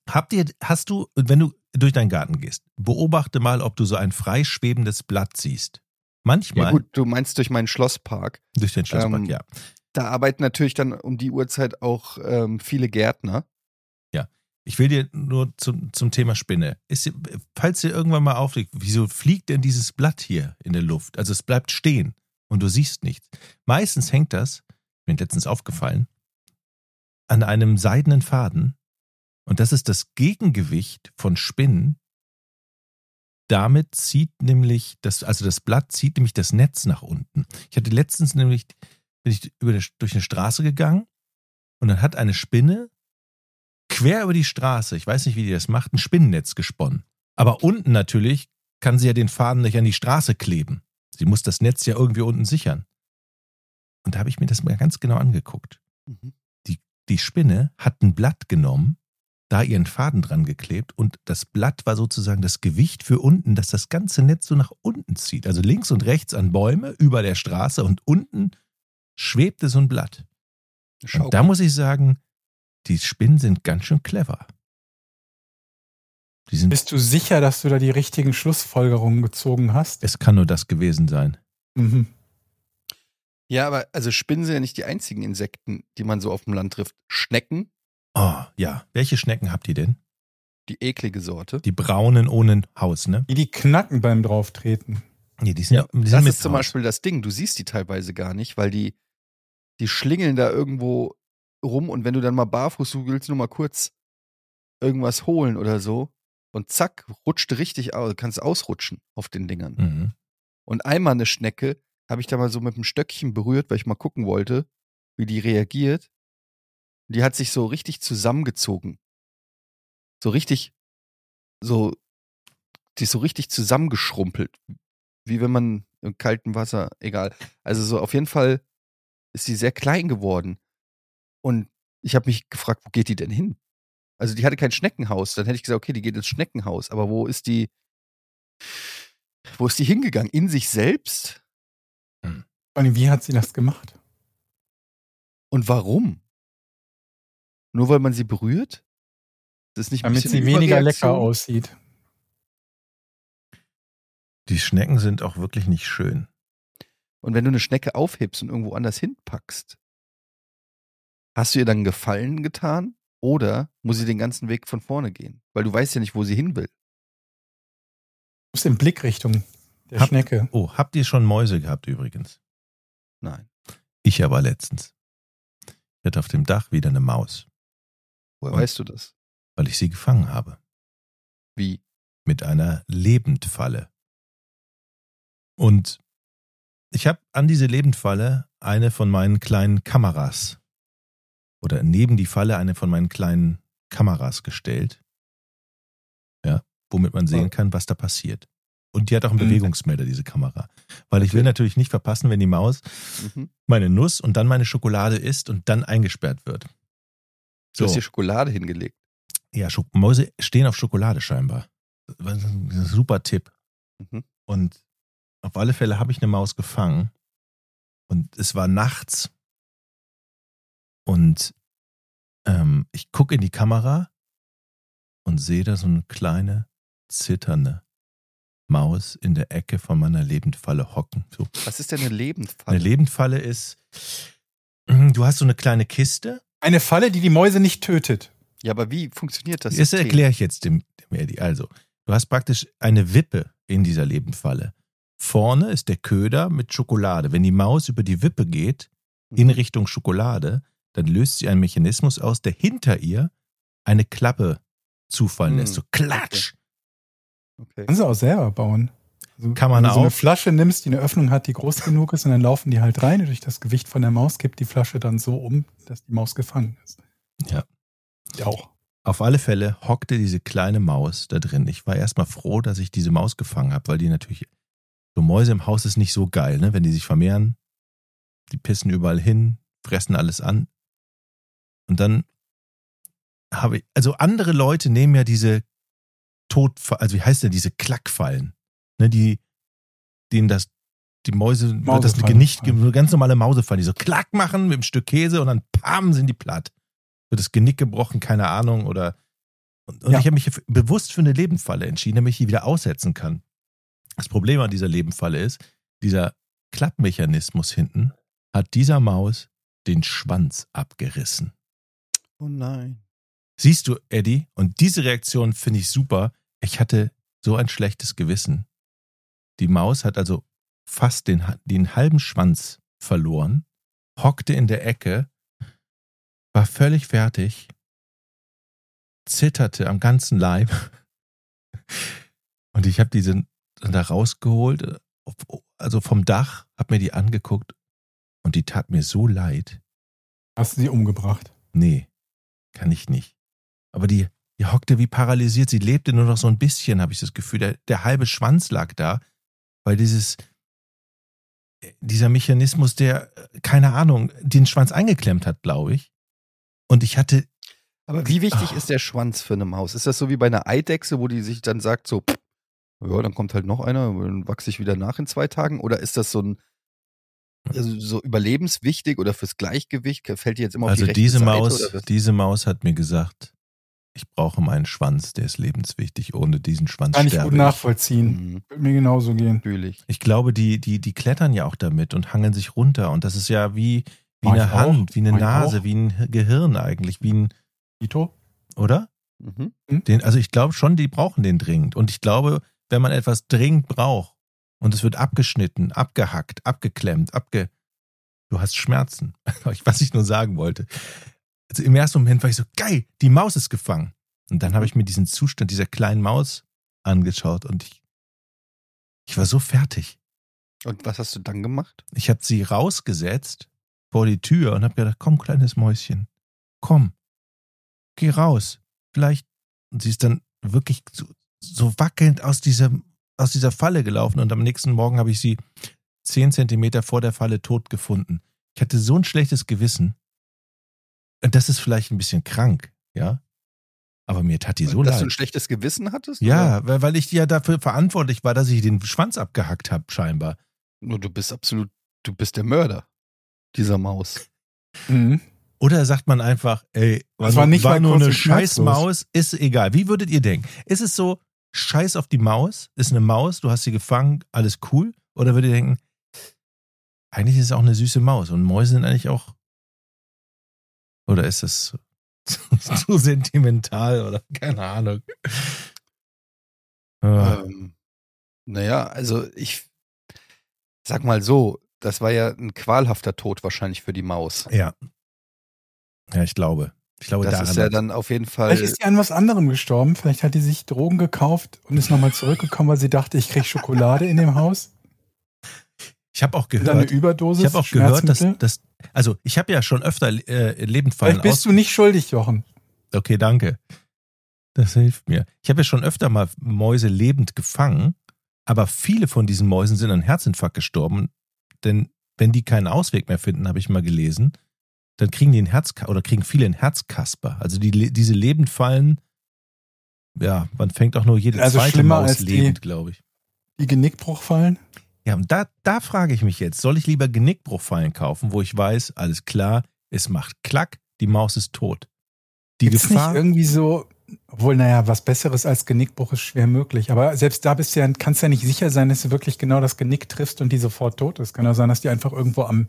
Habt ihr, hast du, wenn du durch deinen Garten gehst, beobachte mal, ob du so ein freischwebendes Blatt siehst. Manchmal Ja gut, du meinst durch meinen Schlosspark. durch den Schlosspark, Ähm, ja. Da arbeiten natürlich dann um die Uhrzeit auch ähm, viele Gärtner. Ich will dir nur zum, zum Thema Spinne. Ist, falls dir irgendwann mal aufliegt, wieso fliegt denn dieses Blatt hier in der Luft? Also es bleibt stehen und du siehst nichts. Meistens hängt das, mir letztens aufgefallen, an einem seidenen Faden. Und das ist das Gegengewicht von Spinnen. Damit zieht nämlich das, also das Blatt zieht nämlich das Netz nach unten. Ich hatte letztens nämlich, bin ich über durch eine Straße gegangen und dann hat eine Spinne quer über die Straße, ich weiß nicht, wie die das macht, ein Spinnennetz gesponnen. Aber unten natürlich kann sie ja den Faden nicht an die Straße kleben. Sie muss das Netz ja irgendwie unten sichern. Und da habe ich mir das mal ganz genau angeguckt. Mhm. Die, die Spinne hat ein Blatt genommen, da ihren Faden dran geklebt und das Blatt war sozusagen das Gewicht für unten, dass das ganze Netz so nach unten zieht. Also links und rechts an Bäume über der Straße und unten schwebte so ein Blatt. Schau, Und da muss ich sagen, die Spinnen sind ganz schön clever. Die sind, Bist du sicher, dass du da die richtigen Schlussfolgerungen gezogen hast? es kann nur das gewesen sein. Mhm. ja, aber also Spinnen sind ja nicht die einzigen Insekten, die man so auf dem Land trifft. Schnecken, Oh, ja. Welche Schnecken habt ihr denn? die eklige Sorte. Die braunen ohne Haus, ne? Die, die knacken beim Drauftreten. Nee, die sind ja, die sind Das mit ist zum Haus. Beispiel das Ding. Du siehst die teilweise gar nicht, weil die, die schlingeln da irgendwo rum und wenn du dann mal barfuß, du willst nur mal kurz irgendwas holen oder so und zack, rutscht richtig aus, kannst ausrutschen auf den Dingern. Mhm. Und einmal eine Schnecke habe ich da mal so mit dem Stöckchen berührt, weil ich mal gucken wollte, wie die reagiert. Die hat sich so richtig zusammengezogen. So richtig, so, die ist so richtig zusammengeschrumpelt. Wie wenn man im kalten Wasser, egal. Also so auf jeden Fall ist die sehr klein geworden. Und ich habe mich gefragt, wo geht die denn hin? Also die hatte kein Schneckenhaus. Dann hätte ich gesagt, okay, die geht ins Schneckenhaus. Aber wo ist die, wo ist die hingegangen? In sich selbst? Und wie hat sie das gemacht? Und warum? Nur weil man sie berührt? Das ist nicht Damit sie weniger lecker aussieht. Die Schnecken sind auch wirklich nicht schön. Und wenn du eine Schnecke aufhebst und irgendwo anders hinpackst, hast du ihr dann Gefallen getan? Oder muss sie den ganzen Weg von vorne gehen? Weil du weißt ja nicht, wo sie hin will. Du musst in Blickrichtung der Hab- Schnecke. Oh, habt ihr schon Mäuse gehabt übrigens? Nein. Ich aber letztens. Ich hatte auf dem Dach wieder eine Maus, Woher Und- weißt du das? weil ich sie gefangen habe. Wie? mit einer Lebendfalle. Und ich habe an diese Lebendfalle eine von meinen kleinen Kameras oder neben die Falle eine von meinen kleinen Kameras gestellt, ja, womit man sehen kann, was da passiert. Und die hat auch einen Mhm. Bewegungsmelder, diese Kamera. Weil ich will natürlich nicht verpassen, wenn die Maus Mhm. meine Nuss und dann meine Schokolade isst und dann eingesperrt wird. Du hast hier Schokolade hingelegt. Ja, Schok Mäuse stehen auf Schokolade scheinbar. Das war ein super Tipp. Mhm. Und auf alle Fälle habe ich eine Maus gefangen. Und es war nachts. Und ähm, ich gucke in die Kamera und sehe da so eine kleine, zitternde Maus in der Ecke von meiner Lebendfalle hocken. So. Was ist denn eine Lebendfalle? Eine Lebendfalle ist, du hast so eine kleine Kiste. Eine Falle, die die Mäuse nicht tötet. ja, aber wie funktioniert das? Das erkläre ich jetzt dem, dem Eddie. Also, du hast praktisch eine Wippe in dieser Lebendfalle. Vorne ist der Köder mit Schokolade. Wenn die Maus über die Wippe geht, in Richtung Schokolade, dann löst sie einen Mechanismus aus, der hinter ihr eine Klappe zufallen Hm, lässt. So klatsch. Okay. Kannst du auch selber bauen. Also, Kann man wenn du so eine auch. Flasche nimmst, die eine Öffnung hat, die groß genug ist, und dann laufen die halt rein und durch das Gewicht von der Maus kippt die Flasche dann so um, dass die Maus gefangen ist. Ja. Ja auch. Auf alle Fälle hockte diese kleine Maus da drin. Ich war erstmal froh, dass ich diese Maus gefangen habe, weil die natürlich, so Mäuse im Haus ist nicht so geil, ne? Wenn die sich vermehren, die pissen überall hin, fressen alles an. Und dann habe ich, also andere Leute nehmen ja diese Tod, also wie heißt denn, diese Klackfallen, ne? Die, denen das, die Mäuse, wird das Mausefallen. nicht, so ganz normale Mausefallen, die so Klack machen mit einem Stück Käse und dann pam, sind die platt wird das Genick gebrochen, keine Ahnung, oder und, und Ja. ich habe mich bewusst für eine Lebenfalle entschieden, damit ich die wieder aussetzen kann. Das Problem an dieser Lebenfalle ist, dieser Klappmechanismus hinten hat dieser Maus den Schwanz abgerissen. Oh nein. Siehst du, Eddie? Und diese Reaktion finde ich super. Ich hatte so ein schlechtes Gewissen. Die Maus hat also fast den, den halben Schwanz verloren, hockte in der Ecke, war völlig fertig, zitterte am ganzen Leib. Und ich habe diese dann da rausgeholt, also vom Dach, habe mir die angeguckt und die tat mir so leid. Hast du sie umgebracht? Nee, kann ich nicht. Aber die, die hockte wie paralysiert. Sie lebte nur noch so ein bisschen, habe ich das Gefühl. Der, der halbe Schwanz lag da, weil dieses, dieser Mechanismus, der, äh, keine Ahnung, den Schwanz eingeklemmt hat, glaube ich. Und ich hatte, Aber wie wichtig Ah. ist der Schwanz für eine Maus? Ist das so wie bei einer Eidechse, wo die sich dann sagt, so, pff, ja, dann kommt halt noch einer, dann wachse ich wieder nach in zwei Tagen? Oder ist das so ein also so überlebenswichtig oder fürs Gleichgewicht? Fällt die jetzt immer auf also die diese? Maus, diese Maus hat mir gesagt, ich brauche meinen Schwanz, der ist lebenswichtig. Ohne diesen Schwanz Kann ich sterbe gut nachvollziehen. Mhm, Würde mir genauso gehen. natürlich. Ich glaube, die, die, die klettern ja auch damit und hangeln sich runter. Und das ist ja wie, wie Mach ich eine auch. Hand, wie eine Mach ich Nase, wie ein Gehirn eigentlich, wie ein, Ito? oder? Mhm. Den, also ich glaube schon, die brauchen den dringend. Und ich glaube, wenn man etwas dringend braucht und es wird abgeschnitten, abgehackt, abgeklemmt, abge. Du hast Schmerzen. Was ich nur sagen wollte. Also im ersten Moment war ich so, geil, die Maus ist gefangen. Und dann habe ich mir diesen Zustand dieser kleinen Maus angeschaut und ich, ich war so fertig. Und was hast du dann gemacht? Ich habe sie rausgesetzt vor die Tür und habe gedacht, komm, kleines Mäuschen, komm, geh raus. Vielleicht. Und sie ist dann wirklich so, so wackelnd aus dieser, aus dieser Falle gelaufen und am nächsten Morgen habe ich sie zehn Zentimeter vor der Falle tot gefunden. Ich hatte so ein schlechtes Gewissen. Und das ist vielleicht ein bisschen krank, ja. Aber mir tat die so Dass du ein leid. schlechtes Gewissen hattest? oder? Ja, weil weil ich ja dafür verantwortlich war, dass ich den Schwanz abgehackt habe, scheinbar. Nur du bist absolut, du bist der Mörder dieser Maus. Mhm. Oder sagt man einfach, ey, war, Das war nur- nicht war mal nur eine. Scheißmaus, ist egal. Wie würdet ihr denken? Ist es so, scheiß auf die Maus, ist eine Maus, du hast sie gefangen, alles cool? Oder würdet ihr denken, eigentlich ist es auch eine süße Maus und Mäuse sind eigentlich auch. Oder ist das zu, zu sentimental oder keine Ahnung? Ah, Ähm, naja, also ich sag mal so, das war ja ein qualhafter Tod wahrscheinlich für die Maus. ja. Ja, ich glaube. Ich glaube, Das daran ist ja dann auf jeden Fall. Vielleicht ist sie an was anderem gestorben. Vielleicht hat die sich Drogen gekauft und ist nochmal zurückgekommen, weil sie dachte, ich krieg Schokolade in dem Haus. ich habe auch dann eine gehört, Überdosis. ich habe auch gehört, dass, dass also ich habe ja schon öfter äh, Lebendfallen Vielleicht bist du nicht schuldig, Jochen. Okay, danke. Das hilft mir. Ich habe ja schon öfter mal Mäuse lebend gefangen, aber viele von diesen Mäusen sind an Herzinfarkt gestorben, denn wenn die keinen Ausweg mehr finden, habe ich mal gelesen, dann kriegen die ein Herz oder kriegen viele ein Herzkasper. Also die, diese Lebendfallen, ja, man fängt auch nur jede Also zweite Maus lebend, glaube ich. Die Genickbruchfallen. Ja, und da, da frage ich mich jetzt, soll ich lieber Genickbruchfallen kaufen, wo ich weiß, alles klar, es macht Klack, die Maus ist tot. Die Gibt's Gefahr. nicht irgendwie so, obwohl, naja, was Besseres als Genickbruch ist schwer möglich. Aber selbst da bist du ja, kannst ja nicht sicher sein, dass du wirklich genau das Genick triffst und die sofort tot ist. Kann ja sein, dass die einfach irgendwo am,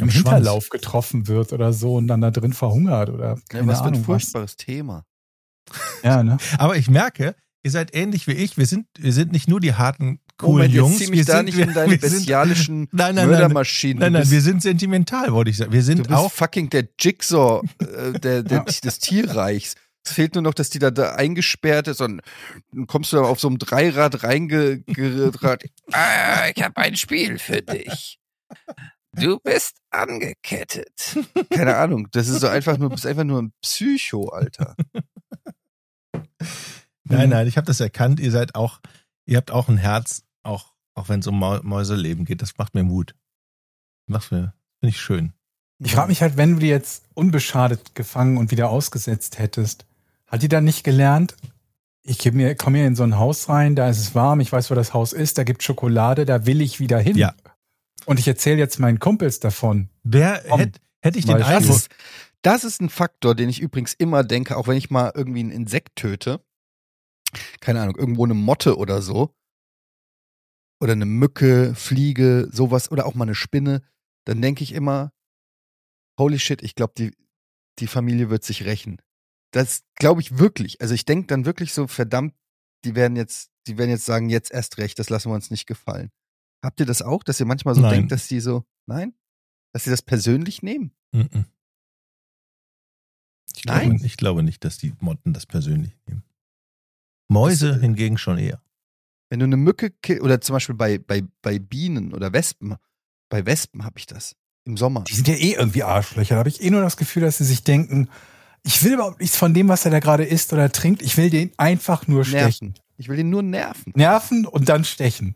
Am. Hinterlauf getroffen wird oder so und dann da drin verhungert oder ja, keine was für ein Ahnung was. furchtbares Thema. Ja, ne? Aber ich merke, ihr seid ähnlich wie ich. Wir sind, wir sind nicht nur die harten, coolen Moment, Jungs. jetzt zieh mich wir da sind, nicht wir, in deine wir sind, bestialischen Nein, nein, nein. Mördermaschinen. Nein, nein, bist, wir sind sentimental, wollte ich sagen. Wir du sind bist auch. fucking der Jigsaw äh, der, der, des Tierreichs. Es fehlt nur noch, dass die da, da eingesperrt ist und dann kommst du da auf so einem Dreirad reingerad. ah, ich habe ein Spiel für dich. Du bist angekettet. Keine Ahnung, das ist so einfach nur, bist einfach nur ein Psycho, Alter. Nein, nein, ich habe das erkannt. Ihr seid auch, ihr habt auch ein Herz, auch, auch wenn es um Mäuseleben geht. Das macht mir Mut. Macht mir, finde ich schön. Ich frage mich halt, wenn du die jetzt unbeschadet gefangen und wieder ausgesetzt hättest, hat die dann nicht gelernt, ich geb mir- komme hier in so ein Haus rein, da ist es warm, ich weiß, wo das Haus ist, da gibt Schokolade, da will ich wieder hin. Ja. Und ich erzähle jetzt meinen Kumpels davon. Wer hätte hätte ich den Das Eindruck, ist, das ist ein Faktor, den ich übrigens immer denke, auch wenn ich mal irgendwie ein Insekt töte. Keine Ahnung, irgendwo eine Motte oder so. Oder eine Mücke, Fliege, sowas, oder auch mal eine Spinne. Dann denke ich immer, holy shit, ich glaube, die, die Familie wird sich rächen. Das glaube ich wirklich. Also ich denke dann wirklich so, verdammt, die werden jetzt, die werden jetzt sagen, jetzt erst recht, das lassen wir uns nicht gefallen. Habt ihr das auch, dass ihr manchmal so Nein. denkt, dass die so, nein? Dass sie das persönlich nehmen? Mhm. Ich Nein? Glaube, ich glaube nicht, dass die Motten das persönlich nehmen. Mäuse Das, äh, hingegen schon eher. Wenn du eine Mücke oder zum Beispiel bei, bei, bei Bienen oder Wespen, bei Wespen habe ich das im Sommer. Die sind ja eh irgendwie Arschlöcher. Da habe ich eh nur das Gefühl, dass sie sich denken, ich will überhaupt nichts von dem, was er da gerade isst oder trinkt. Ich will den einfach nur stechen. Nerven. Ich will den nur nerven. Nerven und dann stechen.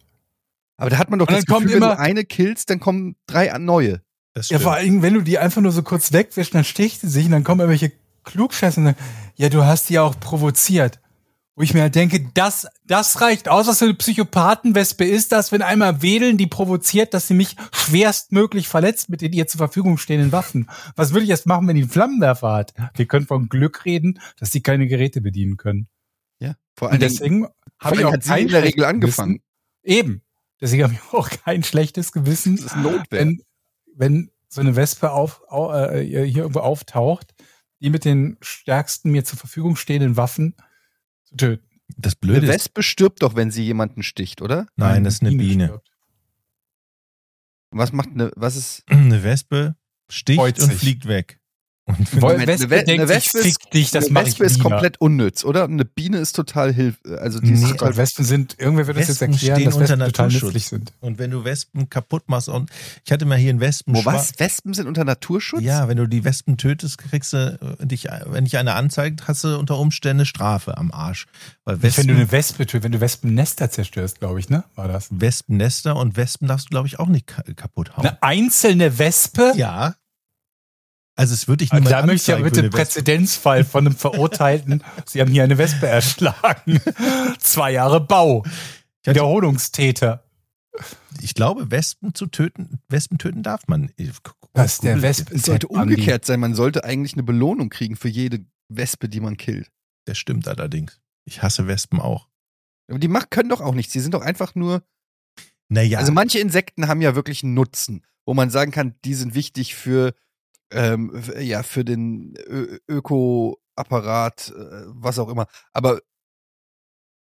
Aber da hat man doch Und das dann kommt Gefühl, wenn du eine killst, dann kommen drei neue. Das Ja, vor allem, wenn du die einfach nur so kurz wegwischst, dann sticht sie sich und dann kommen irgendwelche Klugscheiße und sagen, ja, du hast die ja auch provoziert. Wo ich mir halt denke, das, das reicht aus, was für eine Psychopathenwespe ist das, wenn einmal wedeln, die provoziert, dass sie mich schwerstmöglich verletzt mit den ihr zur Verfügung stehenden Waffen. Was würde ich jetzt machen, wenn die einen Flammenwerfer hat? Wir können von Glück reden, dass die keine Geräte bedienen können. Ja. Vor Dingen, deswegen habe ich allem auch hat sie in der Regel angefangen. Gewissen. Eben. Deswegen habe ich auch kein schlechtes Gewissen Das ist Notwehr. wenn, wenn so eine Wespe auf, au, äh, hier irgendwo auftaucht, die mit den stärksten mir zur Verfügung stehenden Waffen zu töten. Das Eine Blöde ist, Wespe stirbt doch, wenn sie jemanden sticht, oder? nein, das ist eine Biene. stirbt. Was macht eine, was ist, Eine Wespe sticht und sich. fliegt weg. Und Woll- Moment, Wespe eine denkt eine Wespe ist- fick dich, das eine ich Wespe ist komplett unnütz, oder? Eine Biene ist total hilf, also die Nee, total Wespen sind, irgendwer wird das jetzt Wespen erklären, stehen dass unter Wespen total Naturschutz. nützlich sind. Und wenn du Wespen kaputt machst und ich hatte mal hier einen Wespen. Wo was? Wespen sind unter Naturschutz? Ja, wenn du die Wespen tötest, kriegst du äh, dich, wenn dich eine anzeigt, hast du unter Umständen eine Strafe am Arsch. Weil Nicht, wenn Wespen, du eine Wespe tötest, wenn du Wespennester zerstörst, glaube ich, ne? War das? Wespennester und Wespen darfst du, glaube ich, auch nicht ka- kaputt hauen. Eine einzelne Wespe? Ja. Also es würde ich Und niemand da möchte ich ja bitte. Präzedenzfall von einem Verurteilten. Sie haben hier eine Wespe erschlagen. Zwei Jahre Bau. Wiederholungstäter. Ich glaube, Wespen zu töten, Wespen töten darf man. Ist der Wespen. Es sollte umgekehrt sein. Man sollte eigentlich eine Belohnung kriegen für jede Wespe, die man killt. Das stimmt allerdings. Ich hasse Wespen auch. Aber die macht, können doch auch nichts. Die sind doch einfach nur. Naja, Also manche Insekten haben ja wirklich einen Nutzen, wo man sagen kann, die sind wichtig für, ähm, ja, für den Ö Öko-Apparat, äh, was auch immer. Aber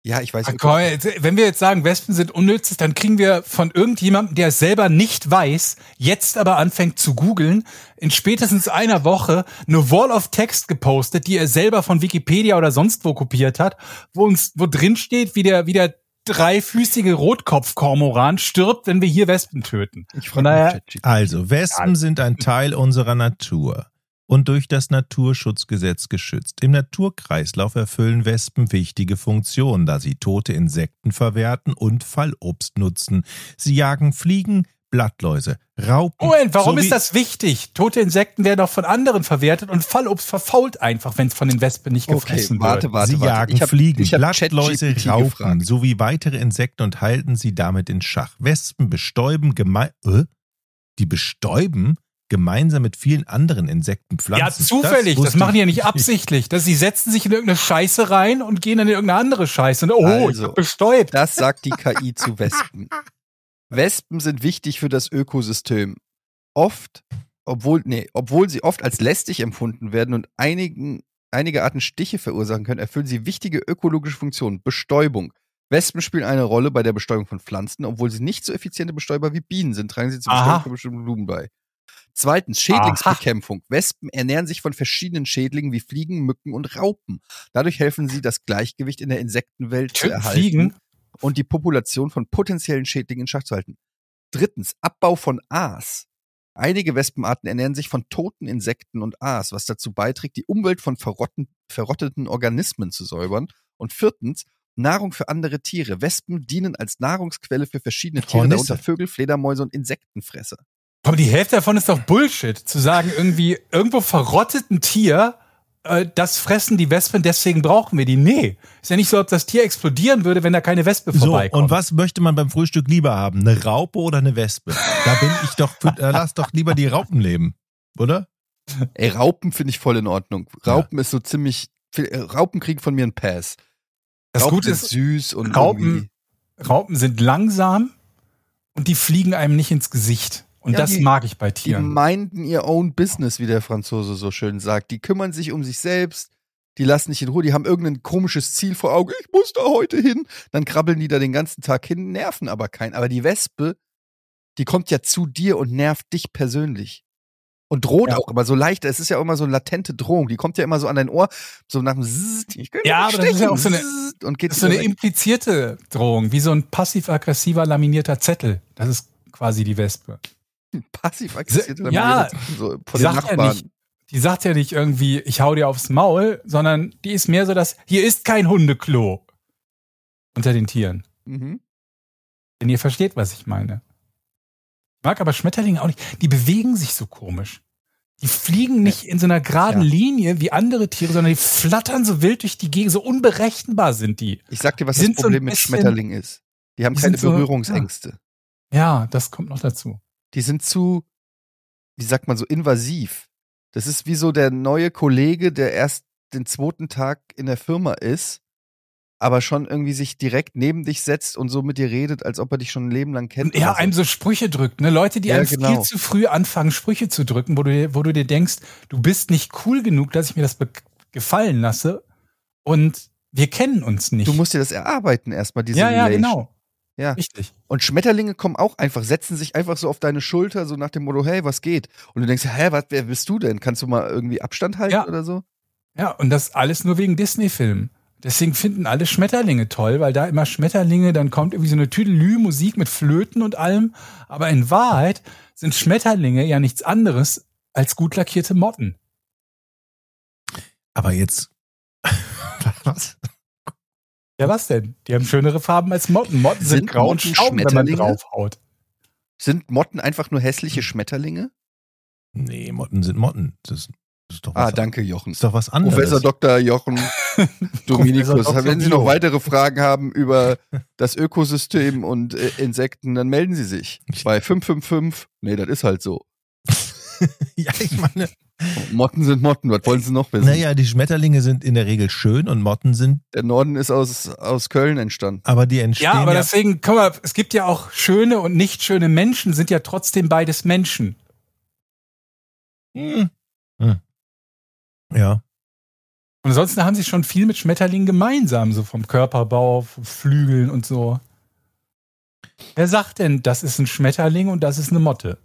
ja, ich weiß komm, jetzt, wenn wir jetzt sagen, Wespen sind unnütz, dann kriegen wir von irgendjemandem, der es selber nicht weiß, jetzt aber anfängt zu googeln, in spätestens einer Woche eine Wall of Text gepostet, die er selber von Wikipedia oder sonst wo kopiert hat, wo uns, wo drin steht, wie der, wie der dreifüßige Rotkopfkormoran stirbt, wenn wir hier Wespen töten. ich von daher-. Also, Wespen sind ein Teil unserer Natur und durch das Naturschutzgesetz geschützt. Im Naturkreislauf erfüllen Wespen wichtige Funktionen, da sie tote Insekten verwerten und Fallobst nutzen. Sie jagen Fliegen, Blattläuse, Raupen. Moment, warum ist das wichtig? Tote Insekten werden auch von anderen verwertet und Fallobst verfault einfach, wenn es von den Wespen nicht Okay, gefressen warte, wird. warte, sie warte. jagen ich hab, Fliegen, ich hab Blattläuse, ChatGPT Raupen gefragt. sowie weitere Insekten und halten sie damit in Schach. Wespen bestäuben geme äh? Die bestäuben gemeinsam mit vielen anderen Insekten Pflanzen. Ja, zufällig. Das, wusste machen die ja ich nicht absichtlich. Dass sie setzen sich in irgendeine Scheiße rein und gehen dann in irgendeine andere Scheiße. Und, oh, Also, bestäubt. Das sagt die KI zu Wespen. Wespen sind wichtig für das Ökosystem. Oft, obwohl, nee, obwohl sie oft als lästig empfunden werden und einigen, einige Arten Stiche verursachen können, erfüllen sie wichtige ökologische Funktionen. Bestäubung. Wespen spielen eine Rolle bei der Bestäubung von Pflanzen, obwohl sie nicht so effiziente Bestäuber wie Bienen sind, tragen sie zur Aha. Bestäubung von bestimmten Blumen bei. Zweitens, Schädlingsbekämpfung. Wespen ernähren sich von verschiedenen Schädlingen wie Fliegen, Mücken und Raupen. Dadurch helfen sie, das Gleichgewicht in der Insektenwelt zu Töten erhalten Fliegen. Und die Population von potenziellen Schädlingen in Schach zu halten. Drittens, Abbau von Aas. Einige Wespenarten ernähren sich von toten Insekten und Aas, was dazu beiträgt, die Umwelt von verrotten, verrotteten Organismen zu säubern. Und viertens, Nahrung für andere Tiere. Wespen dienen als Nahrungsquelle für verschiedene Tiere, Hornisse. darunter Vögel, Fledermäuse und Insektenfresser. Aber die Hälfte davon ist doch Bullshit. Zu sagen, irgendwie irgendwo verrottet ein Tier, äh, das fressen die Wespen, deswegen brauchen wir die. Nee. Ist ja nicht so, ob das Tier explodieren würde, wenn da keine Wespe So, vorbeikommt. und was möchte man beim Frühstück lieber haben? Eine Raupe oder eine Wespe? Da bin ich doch, für, da lass doch lieber die Raupen leben, oder? Ey, Raupen finde ich voll in Ordnung. Raupen ist so ziemlich, äh, Raupen kriegen von mir einen Pass. Das Raupen Gute ist, süß und Raupen, Raupen sind langsam und die fliegen einem nicht ins Gesicht. Und Ja, das die- mag ich bei Die Tieren. minden ihr own business, wie der Franzose so schön sagt. Die kümmern sich um sich selbst. Die lassen nicht in Ruhe. Die haben irgendein komisches Ziel vor Augen. Ich muss da heute hin. Dann krabbeln die da den ganzen Tag hin, nerven aber keinen. Aber die Wespe, die kommt ja zu dir und nervt dich persönlich. Und droht Ja. auch immer so leicht. Es ist ja immer so eine latente Drohung. Die kommt ja immer so an dein Ohr, so nach dem Zzzzt. Ich könnte Ja, aber das ist ja auch so eine- und geht Das ist so eine implizierte Drohung, wie so ein passiv-aggressiver laminierter Zettel. Das ist quasi die Wespe. passiv aggressiv. Ja, so Die sagt, ja nicht, die sagt ja nicht irgendwie, ich hau dir aufs Maul, sondern die ist mehr so, dass hier ist kein Hundeklo unter den Tieren. Mhm. Wenn ihr versteht, was ich meine. Ich mag aber Schmetterlinge auch nicht. Die bewegen sich so komisch. Die fliegen nicht in so einer geraden Ja. Linie wie andere Tiere, sondern die flattern so wild durch die Gegend. So unberechenbar sind die. Ich sag dir, was Sind das so Problem mit bisschen- Schmetterlingen ist. Die haben Die keine so- Berührungsängste. Ja, das kommt noch dazu. Die sind zu, wie sagt man so, invasiv. Das ist wie so der neue Kollege, der erst den zweiten Tag in der Firma ist, aber schon irgendwie sich direkt neben dich setzt und so mit dir redet, als ob er dich schon ein Leben lang kennt. Und ja, einem so Sprüche drückt, ne? Leute, die Ja, einem genau. viel zu früh anfangen, Sprüche zu drücken, wo du, dir- wo du dir denkst, du bist nicht cool genug, dass ich mir das gefallen lasse. Und wir kennen uns nicht. Du musst dir das erarbeiten erstmal, diese ja, ja, Relation. genau. Ja. Richtig. Und Schmetterlinge kommen auch einfach, setzen sich einfach so auf deine Schulter, so nach dem Motto, hey, was geht? Und du denkst, hä, was, wer bist du denn? Kannst du mal irgendwie Abstand halten Ja. oder so? Ja, und das alles nur wegen Disney-Filmen. Deswegen finden alle Schmetterlinge toll, weil da immer Schmetterlinge, dann kommt irgendwie so eine Tüdelü-Musik mit Flöten und allem. Aber in Wahrheit sind Schmetterlinge ja nichts anderes als gut lackierte Motten. Aber jetzt, was? Ja, was denn? Die haben schönere Farben als Motten. Motten sind, Sind grau und stauben, wenn man Schmetterlinge? draufhaut. Sind Motten einfach nur hässliche Schmetterlinge? Nee, Motten sind Motten. Das ist, das ist doch Ah, was, danke, Jochen. ist doch was anderes. Professor Dr. Jochen Dominikus. Wenn Sie noch weitere Fragen haben über das Ökosystem und äh, Insekten, dann melden Sie sich bei 555. Nee, das ist halt so. ja, ich meine, Motten sind Motten, was wollen Sie noch wissen? naja, die Schmetterlinge sind in der Regel schön und Motten sind, Der Norden ist aus, aus Köln entstanden. aber die entstehen Ja, aber ja deswegen, guck mal, es gibt ja auch schöne und nicht schöne Menschen, sind ja trotzdem beides Menschen. Hm. Hm. Ja. Und ansonsten haben sie schon viel mit Schmetterlingen gemeinsam, so vom Körperbau, vom Flügeln und so. Wer sagt denn, das ist ein Schmetterling und das ist eine Motte?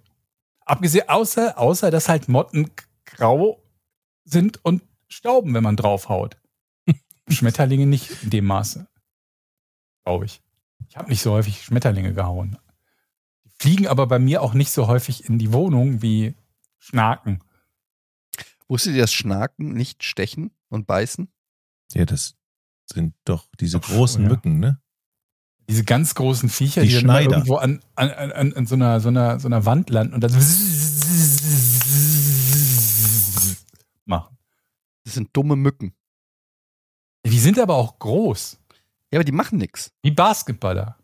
Abgesehen, außer, außer dass halt Motten grau sind und stauben, wenn man draufhaut. Schmetterlinge nicht in dem Maße. Glaube ich. Ich habe nicht so häufig Schmetterlinge gehauen. Die fliegen aber bei mir auch nicht so häufig in die Wohnung wie Schnaken. Wusstet ihr, dass Schnaken nicht stechen und beißen? Ja, das sind doch diese Ach, großen ja. Mücken, ne? Diese ganz großen Viecher, Die die, dann irgendwo an, an, an, an, an so, einer, so, einer, so einer Wand landen und dann Das sind dumme Mücken. Die sind aber auch groß, Ja, aber die machen nix. wie Basketballer.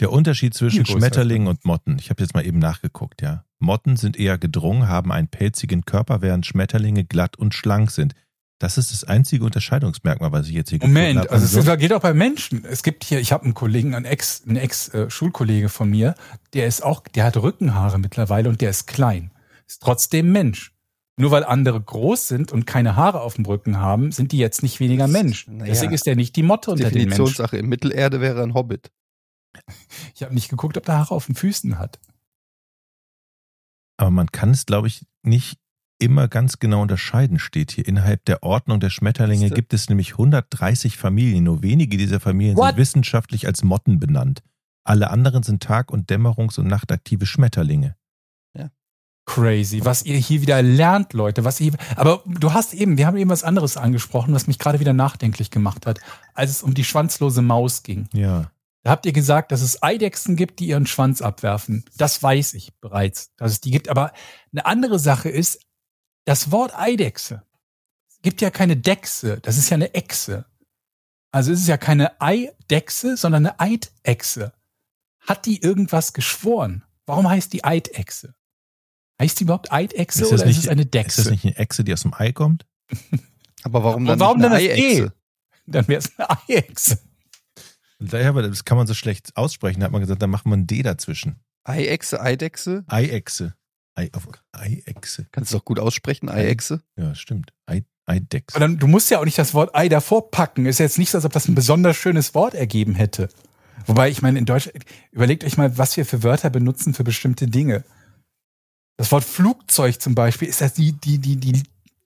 Der Unterschied zwischen. Schmetterlingen und Motten. Ich habe jetzt mal eben nachgeguckt, ja. Motten sind eher gedrungen, haben einen pelzigen Körper, während Schmetterlinge glatt und schlank sind. Das ist das einzige Unterscheidungsmerkmal, was ich jetzt hier gefunden Moment, habe. also es Ansonsten- geht auch bei Menschen. Es gibt hier, ich habe einen Kollegen, einen Ex, einen Ex-Schulkollege von mir, der ist auch, der hat Rückenhaare mittlerweile und der ist klein. Ist trotzdem Mensch. Nur weil andere groß sind und keine Haare auf dem Rücken haben, sind die jetzt nicht weniger Mensch. Naja. Deswegen ist der nicht die Motte unter den Menschen. Definitionssache. In Mittelerde wäre ein Hobbit. Ich habe nicht geguckt, ob der Haare auf den Füßen hat. Aber man kann es, glaube ich, nicht immer ganz genau unterscheiden, steht hier. Innerhalb der Ordnung der Schmetterlinge gibt es nämlich 130 Familien. Nur wenige dieser Familien What? sind wissenschaftlich als Motten benannt. Alle anderen sind tag- und dämmerungs- und nachtaktive Schmetterlinge. Crazy, was ihr hier wieder lernt, Leute. Was ihr, aber du hast eben, wir haben eben was anderes angesprochen, was mich gerade wieder nachdenklich gemacht hat, als es um die schwanzlose Maus ging. Ja. Da habt ihr gesagt, dass es Eidechsen gibt, die ihren Schwanz abwerfen. Das weiß ich bereits, dass es die gibt. Aber eine andere Sache ist, das Wort Eidechse gibt ja keine Dechse, das ist ja eine Echse. Also es ist ja keine Eidechse, sondern eine Eidechse. Hat die irgendwas geschworen? Warum heißt die Eidechse? Heißt die überhaupt Eidechse Ist oder das, nicht, ist es eine ist Dechse? das nicht eine Echse, die aus dem Ei kommt? Aber warum Und dann warum nicht dann eine das Eiechse? E? Dann wäre es eine Eiechse. Ja, aber das kann man so schlecht aussprechen. Da hat man gesagt, da macht man ein D dazwischen. Eiechse, Eidechse? Eiechse. Ei, auf, Eiechse. Kannst du doch gut aussprechen, Eiechse. Ja, stimmt. Ei, Eidechse. Aber dann, du musst ja auch nicht das Wort Ei davor packen. Ist jetzt nicht so, als ob das ein besonders schönes Wort ergeben hätte. Wobei, ich meine, in Deutsch, überlegt euch mal, was wir für Wörter benutzen für bestimmte Dinge. Das Wort Flugzeug zum Beispiel ist das die, die, die, die,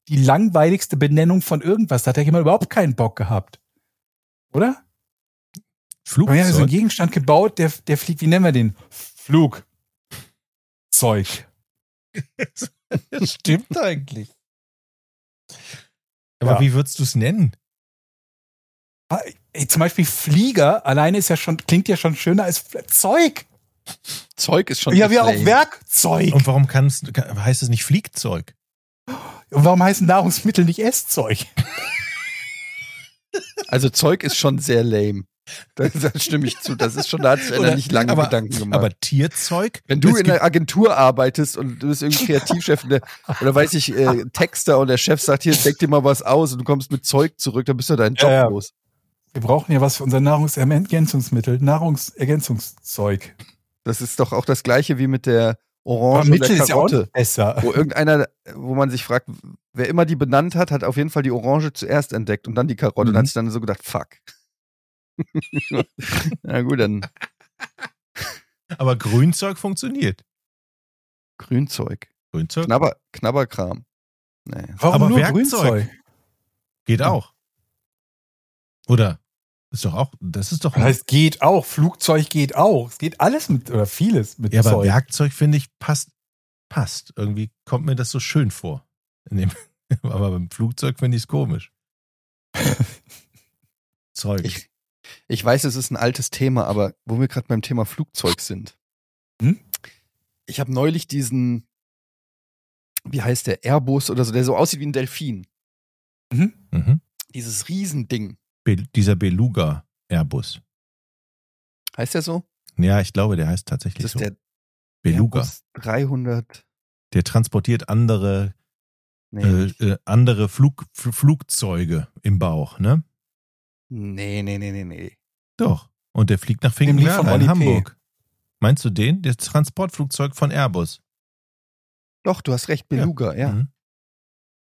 die langweiligste Benennung von irgendwas. Da hat ja jemand überhaupt keinen Bock gehabt. Oder? Wir haben ja so einen Flugzeug. Gegenstand gebaut, der, der fliegt, wie nennen wir den? Flugzeug. Das stimmt eigentlich. Aber Ja. wie würdest du es nennen? Ah, Ey, zum Beispiel Flieger alleine ist ja schon, klingt ja schon schöner als Zeug. Zeug ist schon. Ja, wie auch. Werkzeug. Und warum kannst, kann, heißt es nicht Fliegzeug? Und warum heißen Nahrungsmittel nicht Esszeug? Also Zeug ist schon sehr lame. Da, da stimme ich zu. Das ist schon, da hat sich einer Oder- nicht lange aber, Gedanken gemacht. Aber Tierzeug? Wenn du in einer Agentur arbeitest und du bist irgendwie Kreativchef und der, oder weiß ich, äh, Texter und der Chef sagt, hier, denk dir mal was aus und du kommst mit Zeug zurück, dann bist du deinen Job Ja, ja. los. Wir brauchen ja was für unser Nahrungsergänzungsmittel. Nahrungsergänzungszeug. Das ist doch auch das gleiche wie mit der Aber Orange und der ist ja auch Karotte. besser. wo irgendeiner, wo man sich fragt, wer immer die benannt hat, hat auf jeden Fall die Orange zuerst entdeckt und dann die Karotte und Mhm. hat sich dann so gedacht, fuck. Na gut, dann Aber Grünzeug funktioniert. Grünzeug. Grünzeug Knabber, Knabberkram. Nee. Warum aber nur Werkzeug. Grünzeug? geht auch. Oder? Ist doch auch, das ist doch. Das heißt, geht auch. Flugzeug geht auch. Es geht alles mit, oder vieles mit ja, aber Zeug. Werkzeug finde ich passt, passt. Irgendwie kommt mir das so schön vor. In dem, aber beim Flugzeug finde ich es komisch. Zeug. Ich, ich weiß, es ist ein altes Thema, aber wo wir gerade beim Thema Flugzeug sind. Hm? Ich habe neulich diesen, wie heißt der, Airbus oder so, der so aussieht wie ein Delfin. mhm. Dieses Riesending. Be dieser Beluga Airbus. Heißt der so? Ja, ich glaube, der heißt tatsächlich Das ist so. der Beluga. Airbus 300. Der transportiert andere, Nee, äh, äh, andere Flug, Fl Flugzeuge im Bauch, ne? nee, nee, nee, nee, nee. Doch. Und der fliegt nach Finkenwerder in. Hamburg. Meinst du den? Das Transportflugzeug von Airbus. Doch, du hast recht, Beluga, ja. Mhm.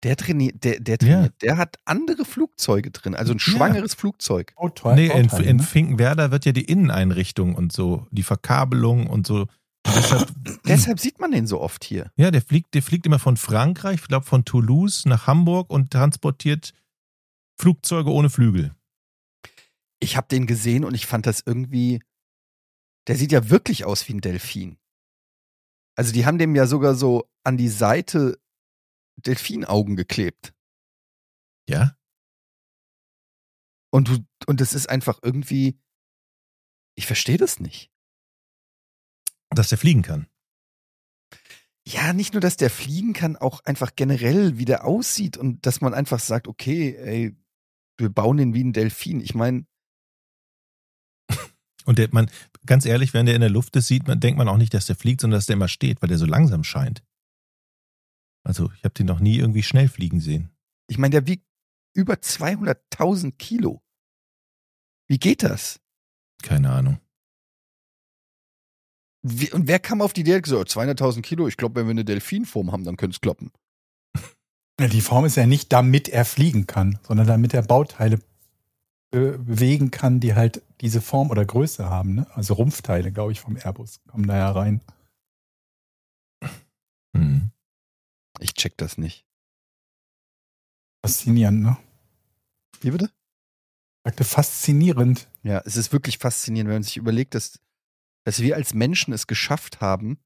Der trainiert, der, der trainiert, der hat andere Flugzeuge drin, also ein Ja. schwangeres Flugzeug. Oh, toll. Nee, in, in ne? Finkenwerder wird ja die Inneneinrichtung und so, die Verkabelung und so. Deshalb, Deshalb sieht man den so oft hier. ja, der fliegt, der fliegt immer von Frankreich, ich glaube von Toulouse nach Hamburg und transportiert Flugzeuge ohne Flügel. Ich habe den gesehen und ich fand das irgendwie, der sieht ja wirklich aus wie ein Delfin. Also die haben dem ja sogar so an die Seite Delfinaugen geklebt. Ja? Und du, und das ist einfach irgendwie, ich verstehe das nicht. Dass der fliegen kann. Ja, nicht nur, dass der fliegen kann, auch einfach generell, wie der aussieht und dass man einfach sagt, okay, ey, wir bauen den wie ein Delfin. Ich meine, Und der, man, ganz ehrlich, wenn der in der Luft ist, sieht man, denkt man auch nicht, dass der fliegt, sondern dass der immer steht, weil der so langsam scheint. Also, ich habe den noch nie irgendwie schnell fliegen sehen. ich meine, der wiegt über 200.000 Kilo. Wie geht das? Keine Ahnung. Wie, und wer kam auf die Idee, gesagt, 200.000 Kilo, ich glaube, wenn wir eine Delfinform haben, dann könnte es kloppen. Die Form ist ja nicht, damit er fliegen kann, sondern damit er Bauteile be bewegen kann, die halt diese Form oder Größe haben. Ne? Also Rumpfteile, glaube ich, vom Airbus kommen da ja rein. Ich check das nicht. Faszinierend, ne? Wie bitte? Ich sagte faszinierend. Ja, es ist wirklich faszinierend, wenn man sich überlegt, dass, dass wir als Menschen es geschafft haben,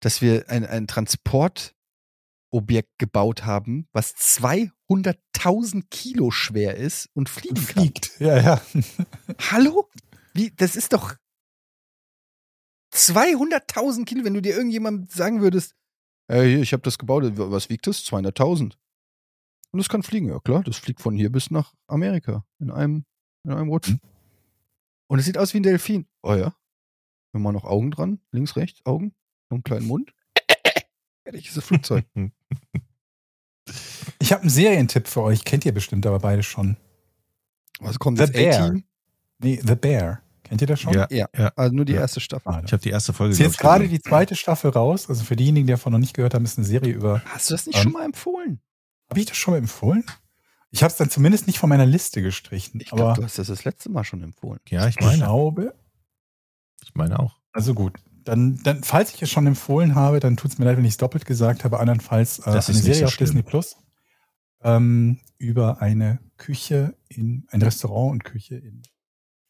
dass wir ein, ein Transportobjekt gebaut haben, was 200.000 Kilo schwer ist und fliegen kann. Fliegt. Ja, ja. Hallo? Wie, das ist doch 200.000 Kilo, wenn du dir irgendjemand sagen würdest, hey, ich habe das gebaut, was wiegt das? 200.000. Und das kann fliegen, ja klar, das fliegt von hier bis nach Amerika in einem, in einem Rutsch. Mhm. Und es sieht aus wie ein Delfin. Oh ja. Wenn man noch Augen dran, links, rechts, Augen, noch einen kleinen Mund. Fertig ist das Flugzeug. Ich habe einen Serientipp für euch. Kennt ihr bestimmt aber beide schon. Was kommt The jetzt? Bear. Nee, The Bear. Kennt ihr das schon? Ja, Ja, ja. also nur die Ja. erste Staffel. Ah, Ich habe die erste Folge. Ist jetzt ich, gerade die zweite Staffel raus. Also für diejenigen, die davon noch nicht gehört haben, ist eine Serie über. Hast du das nicht Ähm, schon mal empfohlen? Habe ich das schon mal empfohlen? Ich habe es dann zumindest nicht von meiner Liste gestrichen. Ich aber glaube, du hast das das letzte Mal schon empfohlen. Ja, ich ich meine. glaube. Ich meine auch. Also gut. Dann, dann, falls ich es schon empfohlen habe, dann tut es mir leid, wenn ich es doppelt gesagt habe. Andernfalls äh, Das eine Serie so auf schlimm. Disney Plus ähm, über eine Küche in ein Restaurant und Küche in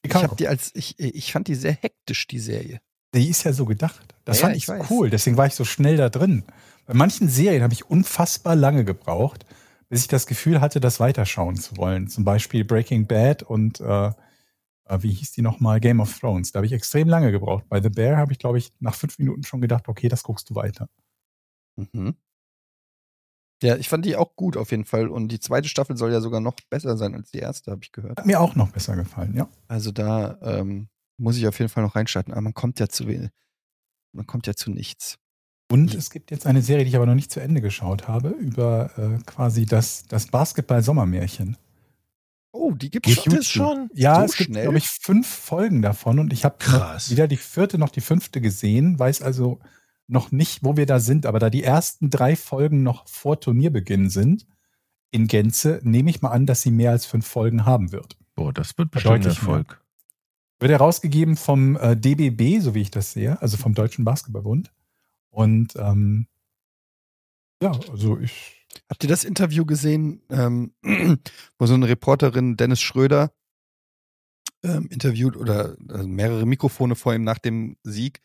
Ich habe die als ich ich fand die sehr hektisch die Serie. Die ist ja so gedacht. Das Ja, fand ich ich cool. Deswegen war ich so schnell da drin. Bei manchen Serien habe ich unfassbar lange gebraucht, bis ich das Gefühl hatte, das weiterschauen zu wollen. Zum Beispiel Breaking Bad und äh, äh, wie hieß die nochmal? Game of Thrones. Da habe ich extrem lange gebraucht. Bei The Bear habe ich, glaube ich, nach fünf Minuten schon gedacht, okay, das guckst du weiter. Mhm. Ja, ich fand die auch gut auf jeden Fall. Und die zweite Staffel soll ja sogar noch besser sein als die erste, habe ich gehört. Hat mir auch noch besser gefallen, ja. Also da ähm, muss ich auf jeden Fall noch reinstarten. Aber man kommt ja zu wenig. Man kommt ja zu nichts. Und es gibt jetzt eine Serie, die ich aber noch nicht zu Ende geschaut habe, über äh, quasi das, das Basketball-Sommermärchen. Oh, die Gibt schon. es schon? Ja, So es gibt, schnell? glaube ich, fünf Folgen davon und ich habe weder die vierte noch die fünfte gesehen, weiß also noch nicht, wo wir da sind, aber da die ersten drei Folgen noch vor Turnierbeginn sind, in Gänze, nehme ich mal an, dass sie mehr als fünf Folgen haben wird. Boah, das wird bestimmt. Erfolg. Wird herausgegeben vom äh, DBB, so wie ich das sehe, also vom Deutschen Basketballbund. Und ähm, ja, also ich Habt ihr das Interview gesehen, ähm, wo so eine Reporterin Dennis Schröder ähm, interviewt oder also mehrere Mikrofone vor ihm nach dem Sieg